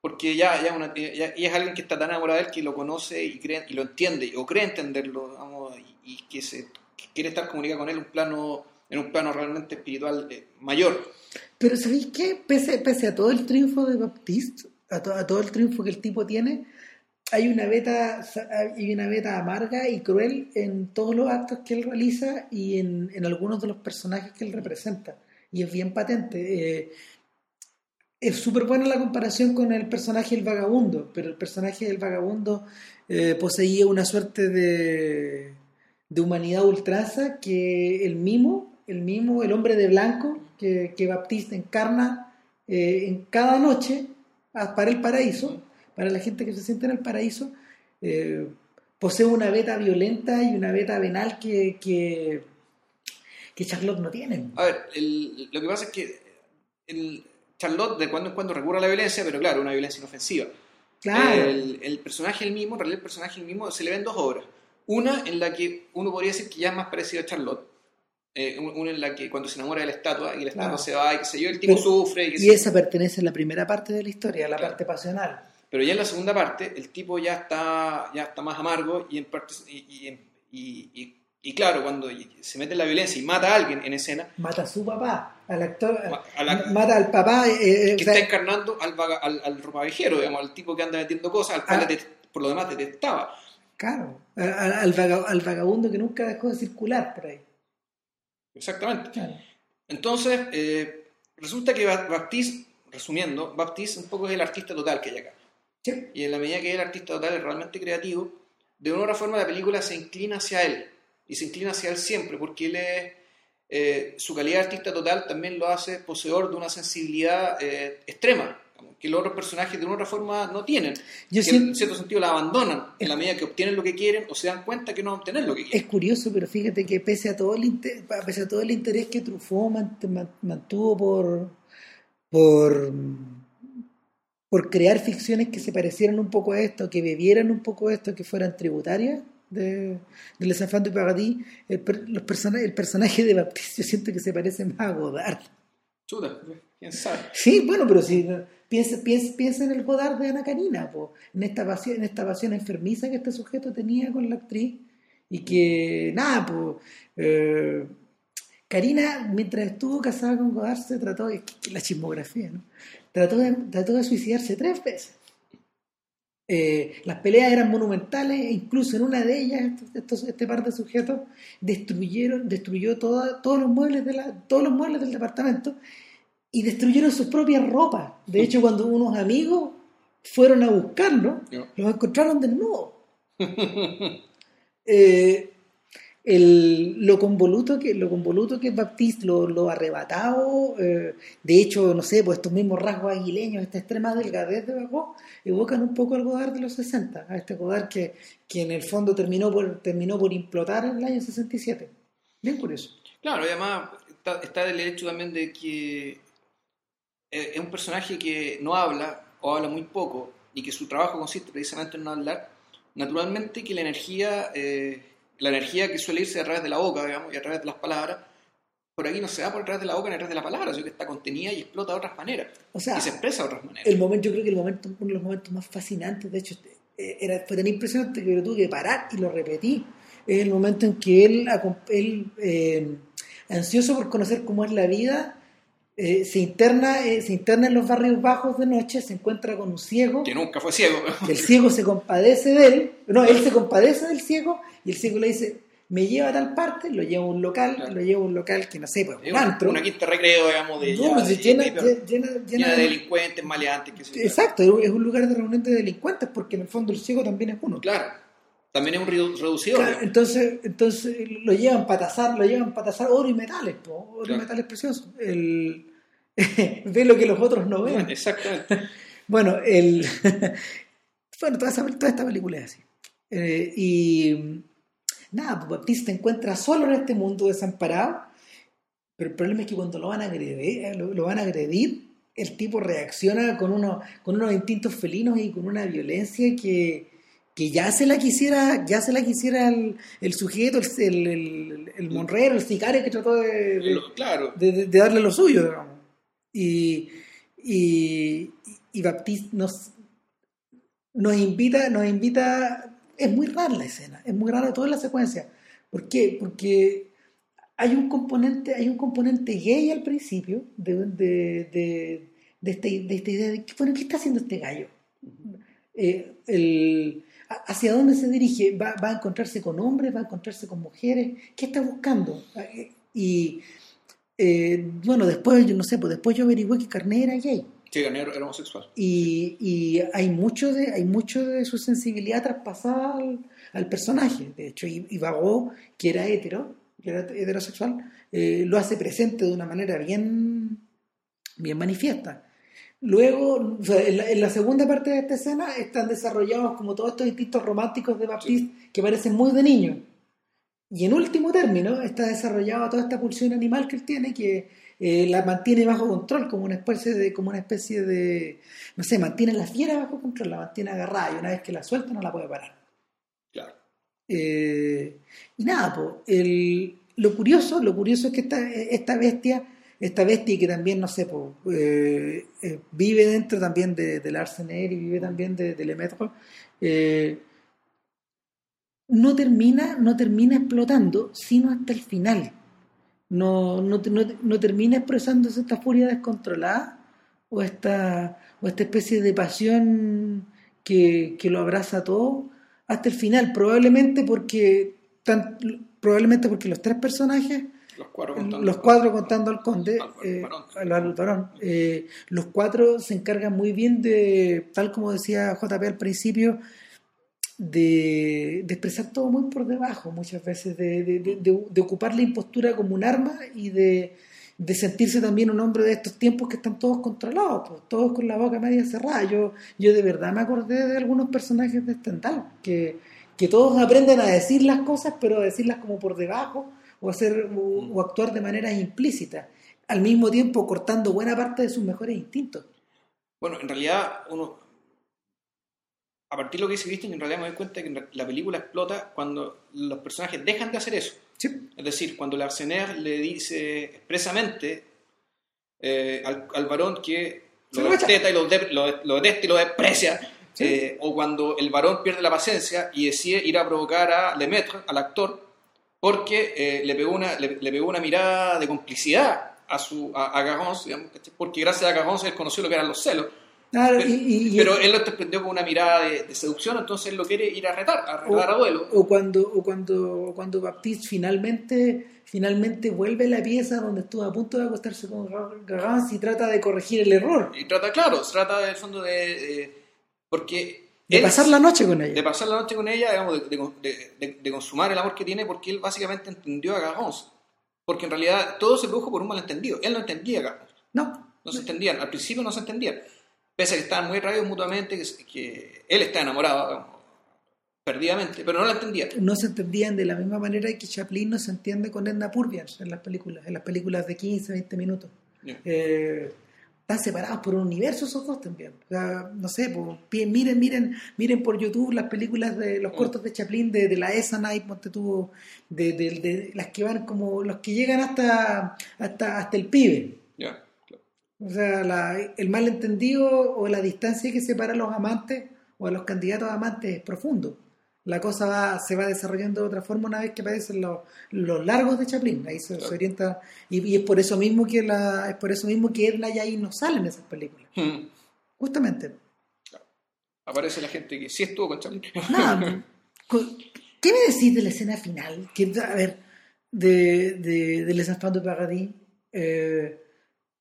Porque ya, ya, una, ya- y es alguien que está tan enamorado de él que lo conoce y, cree, y lo entiende, o cree entenderlo, digamos, y, y que, se, que quiere estar comunicado con él en un plano, en un plano realmente espiritual eh, mayor. Pero ¿sabéis qué? Pese, pese a todo el triunfo de Baptiste, a, to- a todo el triunfo que el tipo tiene, hay una beta, hay una beta amarga y cruel en todos los actos que él realiza y en, en algunos de los personajes que él representa. Y es bien patente. Eh, es súper buena la comparación con el personaje del vagabundo, pero el personaje del vagabundo eh, poseía una suerte de, de humanidad ultranza que el mimo, el mimo, el hombre de blanco que, que Baptiste encarna eh, en cada noche a- para el paraíso, para la gente que se siente en el paraíso, eh, posee una beta violenta y una beta venal que, que, que Charlotte no tiene. A ver, el- lo que pasa es que el Charlotte de cuando en cuando recurre a la violencia, pero claro, una violencia inofensiva. Claro. El, el personaje el mismo, en realidad el personaje el mismo, se le ven dos obras. Una en la que uno podría decir que ya es más parecido a Charlotte. Eh, un- una en la que cuando se enamora de la estatua y la estatua Claro. se va y qué sé yo, el tipo Pero- sufre y Y esa pertenece a la primera parte de la historia, a la Claro. parte pasional. Pero ya en la segunda parte, el tipo ya está, ya está más amargo y, en parte, y, y, y, claro, cuando se mete en la violencia y mata a alguien en escena. Mata a su papá, al actor. a la, mata al papá. Eh, eh que está encarnando al, al, al, ropavejero, digamos, al tipo que anda metiendo cosas, al cual ah. por lo demás detestaba. Claro, al, al, vagabundo que nunca dejó de circular por ahí. Exactamente. Entonces, eh, resulta que Baptiste, resumiendo, Baptiste un poco es el artista total que hay acá. Y en la medida que el artista total es realmente creativo, de una u otra forma la película se inclina hacia él. Y se inclina hacia él siempre, porque él es, eh, su calidad de artista total también lo hace poseedor de una sensibilidad eh, extrema que los otros personajes de una otra forma no tienen. Yo que en cierto sentido la abandonan en la medida que obtienen lo que quieren o se dan cuenta que no obtener lo que quieren. Es curioso, pero fíjate que pese a todo el, pese a todo el interés que Truffaut mantuvo por, por, por crear ficciones que se parecieran un poco a esto, que bebieran un poco a esto, que fueran tributarias de, de Les Enfants du Paradis, el, los el personaje de Baptiste yo siento que se parece más a Godard. Chuta, quién sabe. Sí, bueno, pero si Piensa, piensa, en el Godard de Ana Karina, en, esta pasión, en esta pasión enfermiza que este sujeto tenía con la actriz y que, nada, pues, Karina, mientras estuvo casada con Godard, se trató, de, la chismografía, ¿no? Trató de, trató de suicidarse tres veces. Eh, las peleas eran monumentales e incluso en una de ellas este par de sujetos destruyeron destruyó todos los muebles de todos los muebles del departamento y destruyeron sus propias ropas. De hecho, cuando unos amigos fueron a buscarlo, los encontraron desnudos. eh, el, lo convoluto que lo convoluto que es Baptiste, lo, lo arrebatado, eh, de hecho, no sé, pues estos mismos rasgos aguileños, esta extrema delgadez de Bacó, evocan un poco al Godard de los 60, a este Godard que, que en el fondo terminó por, terminó por implotar en el año 67. Bien curioso. Claro, además está, está el hecho también de que es un personaje que no habla o habla muy poco y que su trabajo consiste precisamente en no hablar, naturalmente que la energía, eh, la energía que suele irse a través de la boca, digamos, y a través de las palabras, por aquí no se va por través de la boca ni a través de las palabras, sino que está contenida y explota de otras maneras. O sea, y se expresa de otras maneras. El momento, yo creo que el momento, uno de los momentos más fascinantes, de hecho, eh, era, fue tan impresionante que lo tuve que parar y lo repetí. Es el momento en que él, él eh, ansioso por conocer cómo es la vida, eh, se, interna, eh, se interna en los barrios bajos de noche, se encuentra con un ciego. Que nunca fue ciego. el ciego se compadece de él. No, él se compadece del ciego y el ciego le dice, me lleva a tal parte, lo lleva a un local, lo lleva a un local que no sé, pues un antro. Una quinta recreo, digamos, de, llena, de delincuentes, maleantes. Que Exacto, es un lugar de reunión de delincuentes porque en el fondo el ciego también es uno. Claro. También es un reducido. entonces, entonces lo llevan para tasar, lo llevan para tasar oro y metales, oro y metales preciosos. El, ve lo que los otros no ven. Exactamente. bueno, el, bueno toda, esta película es así. Eh, y nada, pues Baptiste se encuentra solo en este mundo desamparado, pero el problema es que cuando lo van a agredir, lo, van a agredir el tipo reacciona con, uno, con unos instintos felinos y con una violencia que, que ya se la quisiera, ya se la quisiera el, el sujeto, el, el, el, monrero, el sicario que trató de, claro. de, darle lo suyo, digamos. Y, y, y Baptiste nos, nos invita, nos invita, es muy rara la escena, es muy rara toda la secuencia. ¿Por qué? Porque hay un componente, hay un componente gay al principio de, de, de, de, esta, de esta idea de, bueno, ¿qué está haciendo este gallo? Eh, el, ¿Hacia dónde se dirige? ¿Va, a encontrarse con hombres? ¿Va a encontrarse con mujeres? ¿Qué está buscando? Y eh, bueno, después, yo no sé, pues después yo averigué que Carné era gay. Sí, Carné era homosexual. Y, y, hay, mucho de, hay mucho de su sensibilidad traspasada al, personaje. De hecho, y, y que era hetero, que era heterosexual, eh, lo hace presente de una manera bien, bien manifiesta. Luego, en, la, segunda parte de esta escena están desarrollados como todos estos instintos románticos de Baptiste que parecen muy de niño. Y en último término, está desarrollada toda esta pulsión animal que él tiene que eh, la mantiene bajo control, como una especie de, como una especie de, no sé, mantiene la fiera bajo control, la mantiene agarrada y una vez que la suelta no la puede parar. Claro. Eh, y nada, pues, lo curioso, lo curioso es que esta, esta bestia esta bestia que también, no sé, eh, eh, vive dentro también de, del Arsener y vive también de, de Lemaitre, eh, no termina, no termina explotando, sino hasta el final. No, no, no, termina expresándose esta furia descontrolada o esta, o esta especie de pasión que, que lo abraza todo hasta el final, probablemente porque, probablemente porque los tres personajes Los cuatro contando. los cuatro contando al conde, Al eh, al- varón, eh, los cuatro se encargan muy bien de, tal como decía JP al principio, de, de expresar todo muy por debajo, muchas veces, de, de- de- de- de ocupar la impostura como un arma y de, de sentirse también un hombre de estos tiempos que están todos controlados, pues, todos con la boca media cerrada. Yo, yo de verdad me acordé de algunos personajes de Stendhal, que, que todos aprenden a decir las cosas, pero a decirlas como por debajo o, hacer, o, o actuar de manera implícita, al mismo tiempo cortando buena parte de sus mejores instintos. Bueno, en realidad, uno. A partir de lo que dice Christian, en realidad me doy cuenta que la película explota cuando los personajes dejan de hacer eso. Sí. Es decir, cuando el Arsener le dice expresamente eh, al, al varón que lo detesta y lo, de- lo- lo detesta y lo desprecia, Sí. eh, o cuando el varón pierde la paciencia y decide ir a provocar a Lemaitre, al actor, porque eh, le, pegó una, le, le pegó una mirada de complicidad a, su, a, a digamos, porque gracias a Garrons él conoció lo que eran los celos. Claro, Pero, y- y- y- pero él lo interpretó con una mirada de, de seducción, entonces él lo quiere ir a retar, a retar a duelo. o cuando o cuando o cuando Baptiste finalmente finalmente vuelve a la pieza donde estuvo a punto de acostarse con Garance y trata de corregir el error Y trata, claro, se trata del fondo de... de- porque... de él- pasar la noche con ella de pasar la noche con ella, digamos, de, de- de- de consumar el amor que tiene, porque él básicamente entendió a Garrons. Porque en realidad todo se produjo por un malentendido. Él no entendía a Garrons. no No se entendían. Al principio no se entendían. Pese a que estaban muy raros mutuamente, que, que él está enamorado, digamos, perdidamente, pero no lo entendía. no se entendían de la misma manera que Chaplin no se entiende con Edna Purviance en las películas en las películas de 15 20 minutos Ya. Eh, están separados por un universo esos dos también. O sea, no sé, pues, miren, miren, miren por YouTube las películas de los Mm. cortos de Chaplin, de, de la ESA Night, de, de- de las que van como, los que llegan hasta, hasta, hasta el pibe. Ya, claro. O sea, la- el malentendido o la distancia que separa a los amantes o a los candidatos a amantes es profundo. La cosa va, se va desarrollando de otra forma una vez que aparecen los, los largos de Chaplin. Ahí se, orienta. Y, y es por eso mismo que la, es por eso mismo que Edna y ahí no salen esas películas. Hmm. Justamente. Aparece la gente que sí estuvo con Chaplin. Nada, co- ¿Qué me decís de la escena final? Que, a ver, de, de, de Les Enfants Paradis. eh,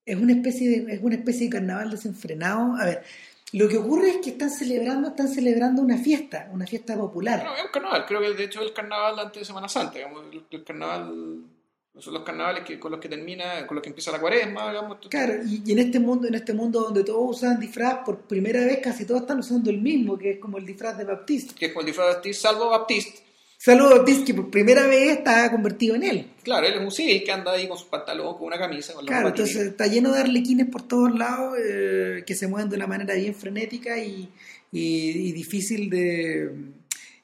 es una especie de, es una especie de carnaval desenfrenado. A ver, lo que ocurre es que están celebrando, están celebrando una fiesta, una fiesta popular. No, es un carnaval, creo que de hecho es el carnaval antes de Semana Santa, digamos, el, el carnaval, son los carnavales que, con los que termina, con los que empieza la cuaresma, digamos. Claro, y, y en este mundo, en este mundo donde todos usan disfraz, por primera vez casi todos están usando el mismo, que es como el disfraz de Baptiste. Que es como el disfraz de Baptiste, salvo Baptiste. Saludos que por primera vez está convertido en él. Claro, él es un civil que anda ahí con su pantalón, con una camisa, con la Claro, entonces está lleno de arlequines por todos lados eh, que se mueven de una manera bien frenética y, y- y difícil de,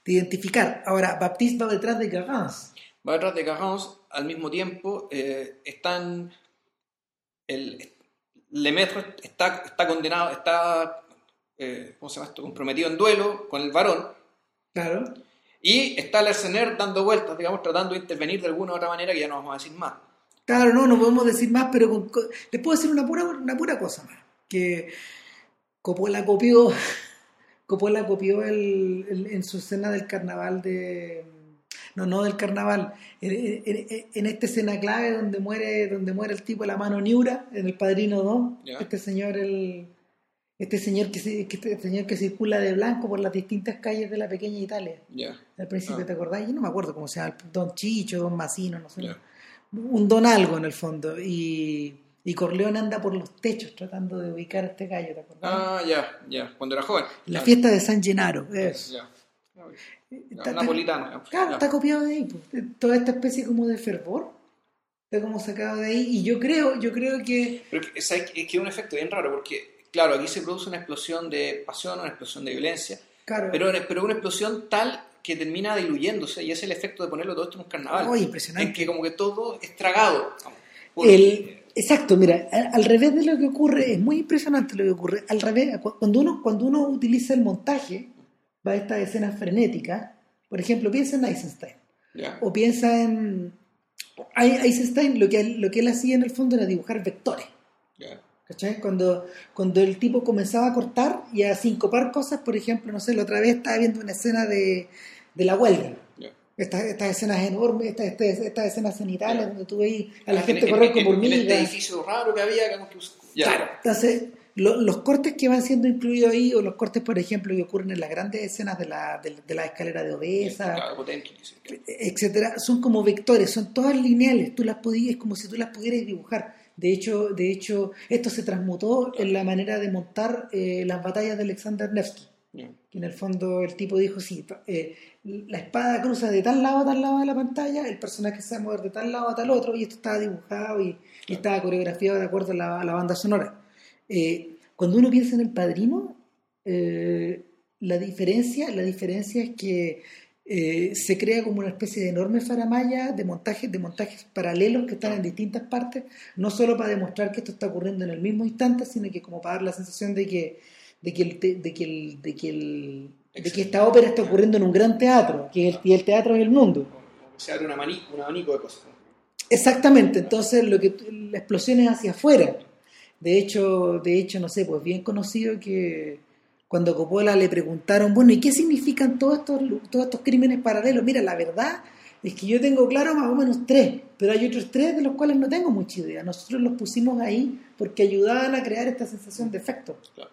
de identificar. Ahora, Baptiste va detrás de Garance. Va detrás de Garrons, al mismo tiempo eh, están. El, Lemaitre está, está condenado, está. eh, ¿Cómo se llama esto? Comprometido en duelo con el varón. Claro. Y está el Arsener dando vueltas, digamos, tratando de intervenir de alguna u otra manera que ya no vamos a decir más. Claro, no, no podemos decir más, pero con- con- les puedo decir una pura, una pura cosa más. Que Coppola copió, Coppola copió el, el- en su escena del carnaval de... No, no del carnaval. En, en- en esta escena clave donde muere, donde muere el tipo de la mano Niura, en El Padrino 2, Ya. este señor, el, este señor que, se- que este señor que circula de blanco por las distintas calles de la pequeña Italia. Ya, Al principio, Ah. ¿te acordás? Yo no me acuerdo cómo se llama, Don Chicho, Don Macino, no sé. ya. Un don algo en el fondo. Y, y Corleone anda por los techos tratando de ubicar a este gallo, ¿te acordás? Ah, ya, ya, cuando era joven. La fiesta de San. Ya. Ya, Está- napolitano. Claro, está copiado de ahí. pues, de Toda esta especie como de fervor. Está como sacado de ahí. Y yo creo, yo creo que. Pero que- ¿sabes qué? es que es un efecto bien raro, porque, claro, aquí se produce una explosión de pasión, una explosión de violencia, Claro. pero, pero una explosión tal que termina diluyéndose, y es el efecto de ponerlo todo esto en un carnaval. Oye, impresionante. En que como que todo es tragado. por- el, Exacto, mira, al revés de lo que ocurre, es muy impresionante lo que ocurre. Al revés, cuando uno, cuando uno utiliza el montaje, va a estas escenas frenéticas, por ejemplo, piensa en Eisenstein. O piensa en. Eisenstein, lo que, lo que él hacía en el fondo era dibujar vectores. ¿Cachai? Cuando, cuando el tipo comenzaba a cortar y a sincopar cosas, por ejemplo, no sé, la otra vez estaba viendo una escena de, de la huelga estas, estas escenas enormes, estas, estas, estas escenas cenitales donde tú veis a la gente correr como hormigas. Este edificio raro que había. Que... Claro, entonces los cortes que van siendo incluidos ahí, o los cortes, por ejemplo, que ocurren en las grandes escenas de la, de, la escalera de obesa, etcétera, son como vectores, son todas lineales, tú las podías, es como si tú las pudieras dibujar. De hecho, de hecho, esto se transmutó en la manera de montar eh, las batallas de Alexander Nevsky. Que en el fondo el tipo dijo, sí, eh, la espada cruza de tal lado a tal lado de la pantalla, el personaje se va a mover de tal lado a tal otro, y esto estaba dibujado y, estaba coreografiado de acuerdo a la, banda sonora. Eh, cuando uno piensa en el padrino, la diferencia, la diferencia es que se crea como una especie de enorme faramaya de montajes, de montajes paralelos que están en distintas partes, no solo para demostrar que esto está ocurriendo en el mismo instante, sino que como para dar la sensación de que de que, el, de que, el, de que, el, de que esta ópera está ocurriendo en un gran teatro, que el, y el teatro es el mundo. Se abre un abanico, de cosas. Exactamente, entonces lo que la explosión es hacia afuera. De hecho, de hecho, no sé, pues bien conocido que cuando Coppola le preguntaron, bueno, ¿y qué significan todos estos, todos estos crímenes paralelos? Mira, la verdad es que yo tengo claro más o menos tres, pero hay otros tres de los cuales no tengo mucha idea. Nosotros los pusimos ahí porque ayudaban a crear esta sensación de efecto. Claro.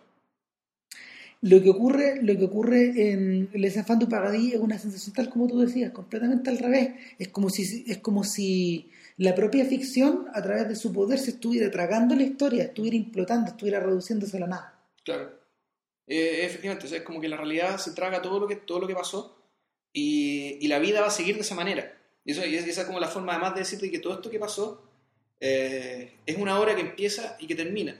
Lo que ocurre, lo que ocurre en Les Enfants du Paradis es una sensación tal como tú decías, completamente al revés. Es como si, es como si la propia ficción, a través de su poder, se estuviera tragando la historia, estuviera implotando, estuviera reduciéndose a la nada. Claro. Eh, efectivamente, es como que la realidad se traga todo lo que, todo lo que pasó y, la vida va a seguir de esa manera. Y, eso, y esa es como la forma además de decirte que todo esto que pasó eh, es una hora que empieza y que termina.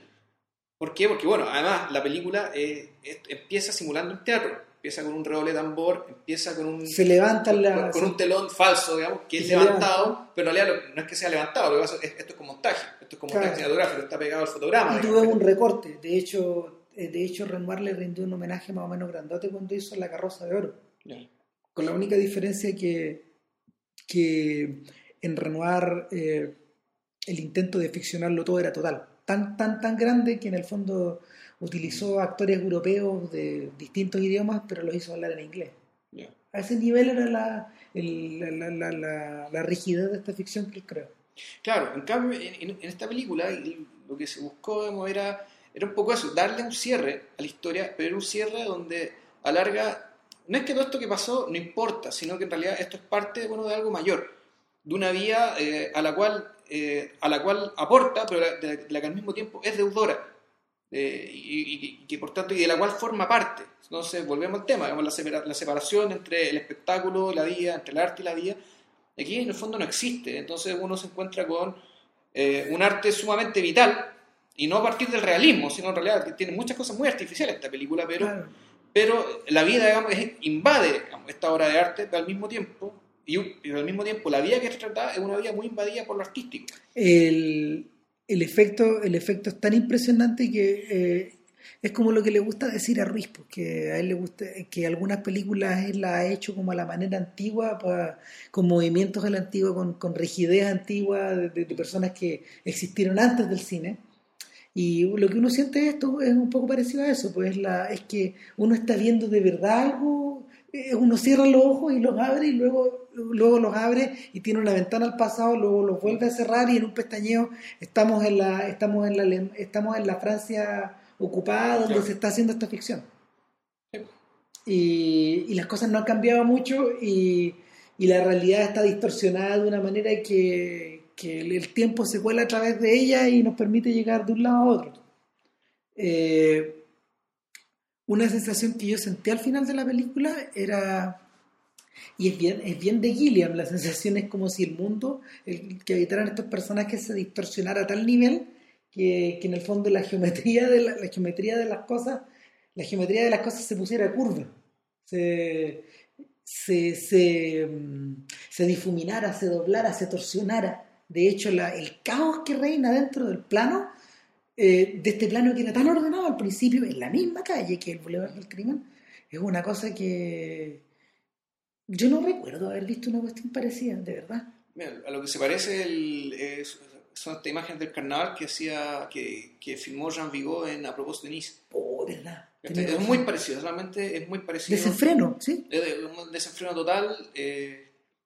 ¿Por qué? Porque, bueno, además la película eh, empieza simulando un teatro. Empieza con un redoble de tambor, empieza con un. Se levanta la. Con, un telón falso, digamos, que es levantado, pero en realidad no es que sea levantado, esto es como montaje. Esto es como montaje cinematográfico, está pegado al fotograma. Y tuvo un recorte. De hecho, de hecho, Renoir le rindió un homenaje más o menos grandote cuando hizo La Carroza de Oro. Con la única diferencia que, que en Renoir eh, el intento de ficcionarlo todo era total tan, tan, tan grande que en el fondo utilizó actores europeos de distintos idiomas, pero los hizo hablar en inglés. A ese nivel era la, la, la, rigidez de esta ficción que él creó. Claro, en cambio, en, esta película lo que se buscó era, era un poco eso, darle un cierre a la historia, pero un cierre donde alarga, no es que todo esto que pasó no importa, sino que en realidad esto es parte bueno, de algo mayor, de una vía eh, a la cual eh, a la cual aporta, pero de la, que al mismo tiempo es deudora. Eh, y, que por tanto y de la cual forma parte. Entonces, volvemos al tema, la, separación entre el espectáculo y la vida, entre el arte y la vida, aquí en el fondo no existe. Entonces uno se encuentra con eh, un arte sumamente vital, y no a partir del realismo, sino en realidad tiene muchas cosas muy artificiales esta película, pero, pero la vida digamos, invade esta obra de arte, pero al mismo tiempo y, al mismo tiempo la vida que retrata es una vida muy invadida por lo artístico. El, el efecto, el efecto es tan impresionante que eh, es como lo que le gusta decir a Ruiz, porque a él le gusta que algunas películas él las ha hecho como a la manera antigua, con movimientos a la antigua, con, con rigidez antigua de, personas que existieron antes del cine. Y lo que uno siente esto es un poco parecido a eso, pues la, es que uno está viendo de verdad algo, eh, uno cierra los ojos y los abre y luego luego los abre y tiene una ventana al pasado, luego los vuelve a cerrar y en un pestañeo estamos en la, estamos en la, estamos en la Francia ocupada donde se está haciendo esta ficción. Y, las cosas no han cambiado mucho y, la realidad está distorsionada de una manera que, que, el tiempo se cuela a través de ella y nos permite llegar de un lado a otro. Eh, una sensación que yo sentí al final de la película era y es bien, es bien de Gilliam, la sensación es como si el mundo, el, que habitaran estos personajes se distorsionara a tal nivel que, que en el fondo la geometría, de la, geometría de las cosas, la geometría de las cosas se pusiera curva, se, se, se, mm, se difuminara, se doblara, se torsionara De hecho, la, el caos que reina dentro del plano, eh, de este plano que era tan ordenado al principio, en la misma calle que el Boulevard del Crimen, es una cosa que yo no recuerdo haber visto una cuestión parecida, de verdad. a lo que se parece el, es, son estas imágenes del carnaval que hacía que, que filmó Jean Vigo en A propósito de Nice. Oh, verdad. Este, es muy parecido, realmente es muy parecido. Desenfreno, sí. un desenfreno total. Eh,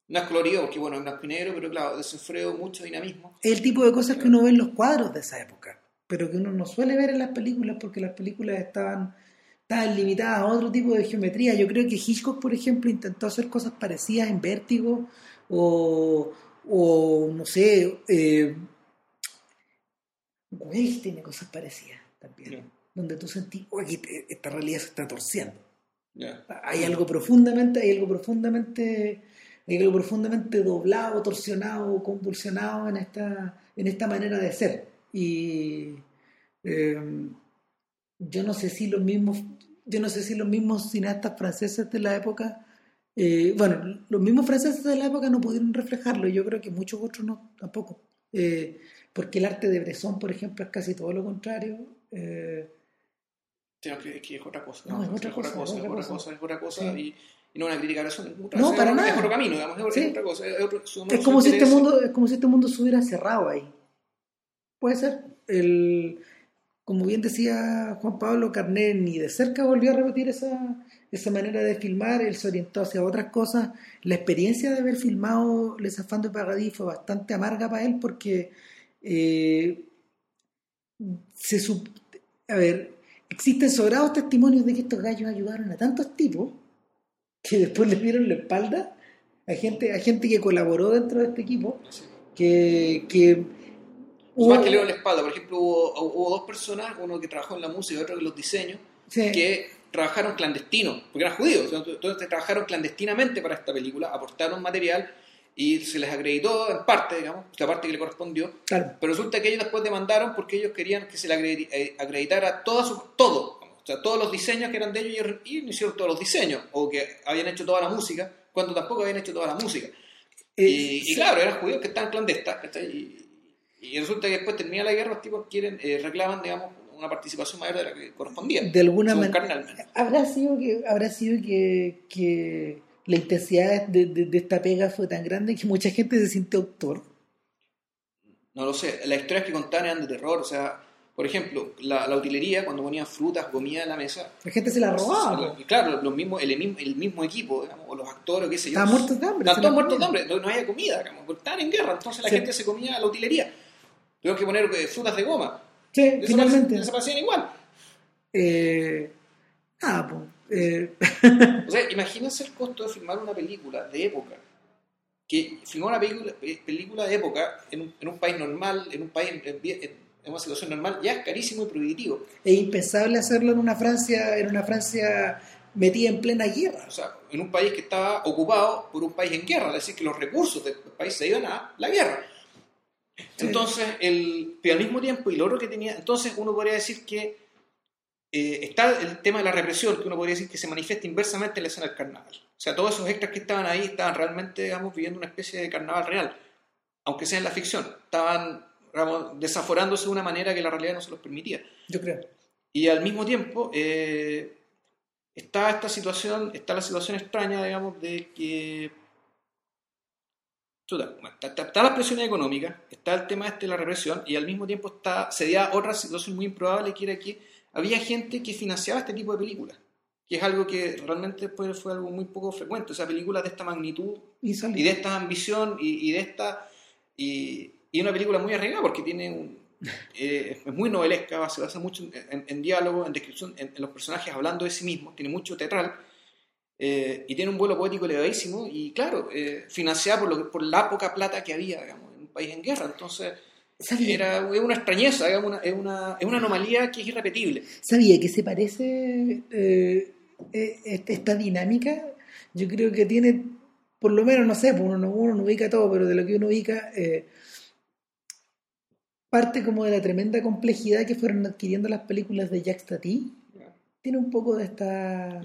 no es colorido, porque bueno, es blanco y negro, pero claro, desenfreno, mucho dinamismo. Es el tipo de cosas que uno ve en los cuadros de esa época, pero que uno no suele ver en las películas porque las películas estaban, estaban limitadas a otro tipo de geometría. Yo creo que Hitchcock, por ejemplo, intentó hacer cosas parecidas en Vértigo o, o no sé, eh, Wells tiene cosas parecidas también, donde tú sentís, oye, esta realidad se está torciendo. Hay algo profundamente, hay algo profundamente, hay algo profundamente doblado, torsionado, convulsionado en esta, en esta manera de ser. Y em, yo no sé si los mismos, yo no sé si los mismos cineastas franceses de la época, eh, bueno, los mismos franceses de la época no pudieron reflejarlo, y yo creo que muchos otros no, tampoco. Eh, porque el arte de Bresson, por ejemplo, es casi todo lo contrario. Eh, que, es otra cosa. No, es otra, cosa, cosa, es otra cosa, es otra cosa, y, y, no una crítica eso. No, para nada. Es otro camino, digamos, es, otra cosa. Es, otro, es como, si este mundo, es como si este mundo se hubiera cerrado ahí. Puede ser. El, como bien decía Juan Pablo Carnet, ni de cerca volvió a repetir esa, esa manera de filmar, él se orientó hacia otras cosas. La experiencia de haber filmado Les Afán de Paradis fue bastante amarga para él porque eh, se a ver, existen sobrados testimonios de que estos gallos ayudaron a tantos tipos que después les dieron la espalda a gente, a gente que colaboró dentro de este equipo, que, que Más que le dieron la espalda, por ejemplo, hubo, dos personas, uno que trabajó en la música y otro en los diseños, que trabajaron clandestinos, porque eran judíos, entonces trabajaron clandestinamente para esta película, aportaron material y se les acreditó en parte, digamos, la parte que le correspondió. Pero resulta que ellos después demandaron porque ellos querían que se le eh, acreditara todo, su, todo o sea, todos los diseños que eran de ellos y no hicieron todos los diseños, o que habían hecho toda la música, cuando tampoco habían hecho toda la música. Eh, y, claro, eran judíos que estaban clandestinos, y, y, resulta que después termina la guerra, los tipos quieren, eh, reclaman, digamos, una participación mayor de la que correspondía. De alguna manera. Habrá sido que, habrá sido que, que la intensidad de, de, esta pega fue tan grande que mucha gente se sintió autor. No lo sé, las historias que contaban eran de terror, o sea, por ejemplo, la, la utilería, cuando ponían frutas, comida en la mesa. La gente se la robaba. claro, los mismos, el, el, mismo equipo, digamos, o los actores, qué sé yo. Estaban muertos de hambre. Estaban todos muertos de hambre, no, había comida, digamos, estaban en guerra, entonces la gente se comía la utilería. Tuvieron que poner eh, frutas de goma. Sí, finalmente. Desaparecían igual. Eh, ah, pues eh, o sea, imagínense el costo de filmar una película de época. Que filmar una película, eh, película de época en un, en un, país normal, en un país en, una situación normal, ya es carísimo y prohibitivo. Es impensable hacerlo en una Francia, en una Francia metida en plena guerra. O sea, en un país que estaba ocupado por un país en guerra, es decir, que los recursos del país se iban a la guerra. Entonces, el, pero al mismo tiempo, y lo otro que tenía, entonces uno podría decir que eh, está el tema de la represión, que uno podría decir que se manifiesta inversamente en la escena del carnaval. O sea, todos esos extras que estaban ahí estaban realmente, digamos, viviendo una especie de carnaval real, aunque sea en la ficción. Estaban, desaforándose de una manera que la realidad no se los permitía. Yo creo. Y al mismo tiempo, eh, está esta situación, está la situación extraña, digamos, de que está, la presión económica, está el tema este de la represión, y al mismo tiempo está, se da otra situación muy improbable que era que había gente que financiaba este tipo de películas, que es algo que realmente después fue algo muy poco frecuente, o sea, películas de esta magnitud y, de esta ambición y, de esta... Y, una película muy arriesgada porque tiene un, eh, es muy novelesca, se basa mucho en, diálogo, en descripción, en, los personajes hablando de sí mismos, tiene mucho teatral eh, y tiene un vuelo poético elevadísimo y claro, eh, financiada por, lo por la poca plata que había digamos, en un país en guerra. Entonces, era, es una extrañeza, es una, es, una, es una anomalía que es irrepetible. ¿Sabía que se parece eh, eh, esta dinámica? Yo creo que tiene, por lo menos, no sé, pues uno no, uno no ubica todo, pero de lo que uno ubica, parte como de la tremenda complejidad que fueron adquiriendo las películas de Jack Stati. Tiene un poco de esta,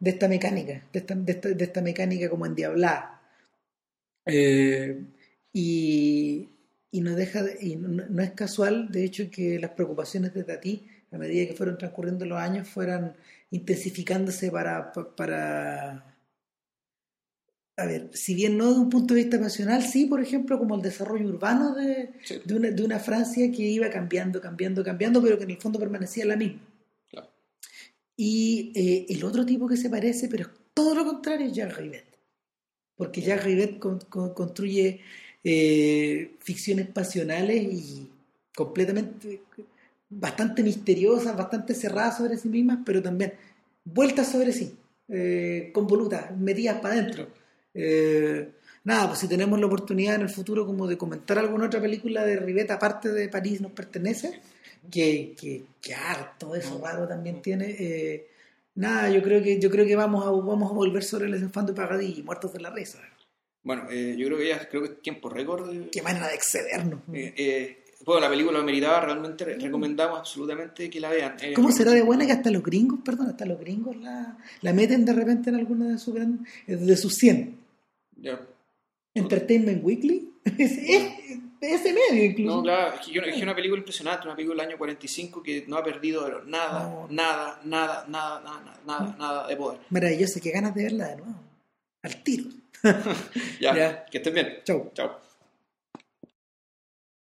de esta mecánica, de esta, de esta, de esta mecánica como endiablada. y y no deja de- y no, no es casual de hecho que las preocupaciones de Tati a medida que fueron transcurriendo los años fueran intensificándose para, pa- para a ver, si bien no de un punto de vista nacional, sí, por ejemplo, como el desarrollo urbano de, Sí, de, una, de una Francia que iba cambiando, cambiando, cambiando, pero que en el fondo permanecía la misma. claro. Y eh, el otro tipo que se parece, pero es todo lo contrario, es Jacques Rivet. Porque Jacques Rivet con- con- construye eh, ficciones pasionales y completamente, bastante misteriosas, bastante cerradas sobre sí mismas, pero también vueltas sobre sí, eh, convolutas, metidas para adentro. Eh, nada, pues si tenemos la oportunidad en el futuro como de comentar alguna otra película de Rivet aparte de París nos pertenece, que, que, que harto eso raro también tiene. eh, nada, yo creo que yo creo que vamos a vamos a volver sobre les enfando de Pagadí y muertos de la risa. Bueno, eh, yo creo que ya creo que es tiempo récord. de- Qué manera de excedernos. Eh, eh, bueno, la película lo meritaba, realmente re- recomendamos absolutamente que la vean. Eh, ¿Cómo será de buena que hasta los gringos, perdón, hasta los gringos la, la meten de repente en alguna de sus gran- de sus 100? Ya. Entertainment Weekly. es, es- ese medio incluso. No, claro, es que, yo- es que una película impresionante, una película del año 45 que no ha perdido nada, No. nada, nada, nada, nada, nada, nada de poder. Maravilloso, qué ganas de verla de nuevo. Al tiro. Ya, Ya. que estén bien. Chau. Chao.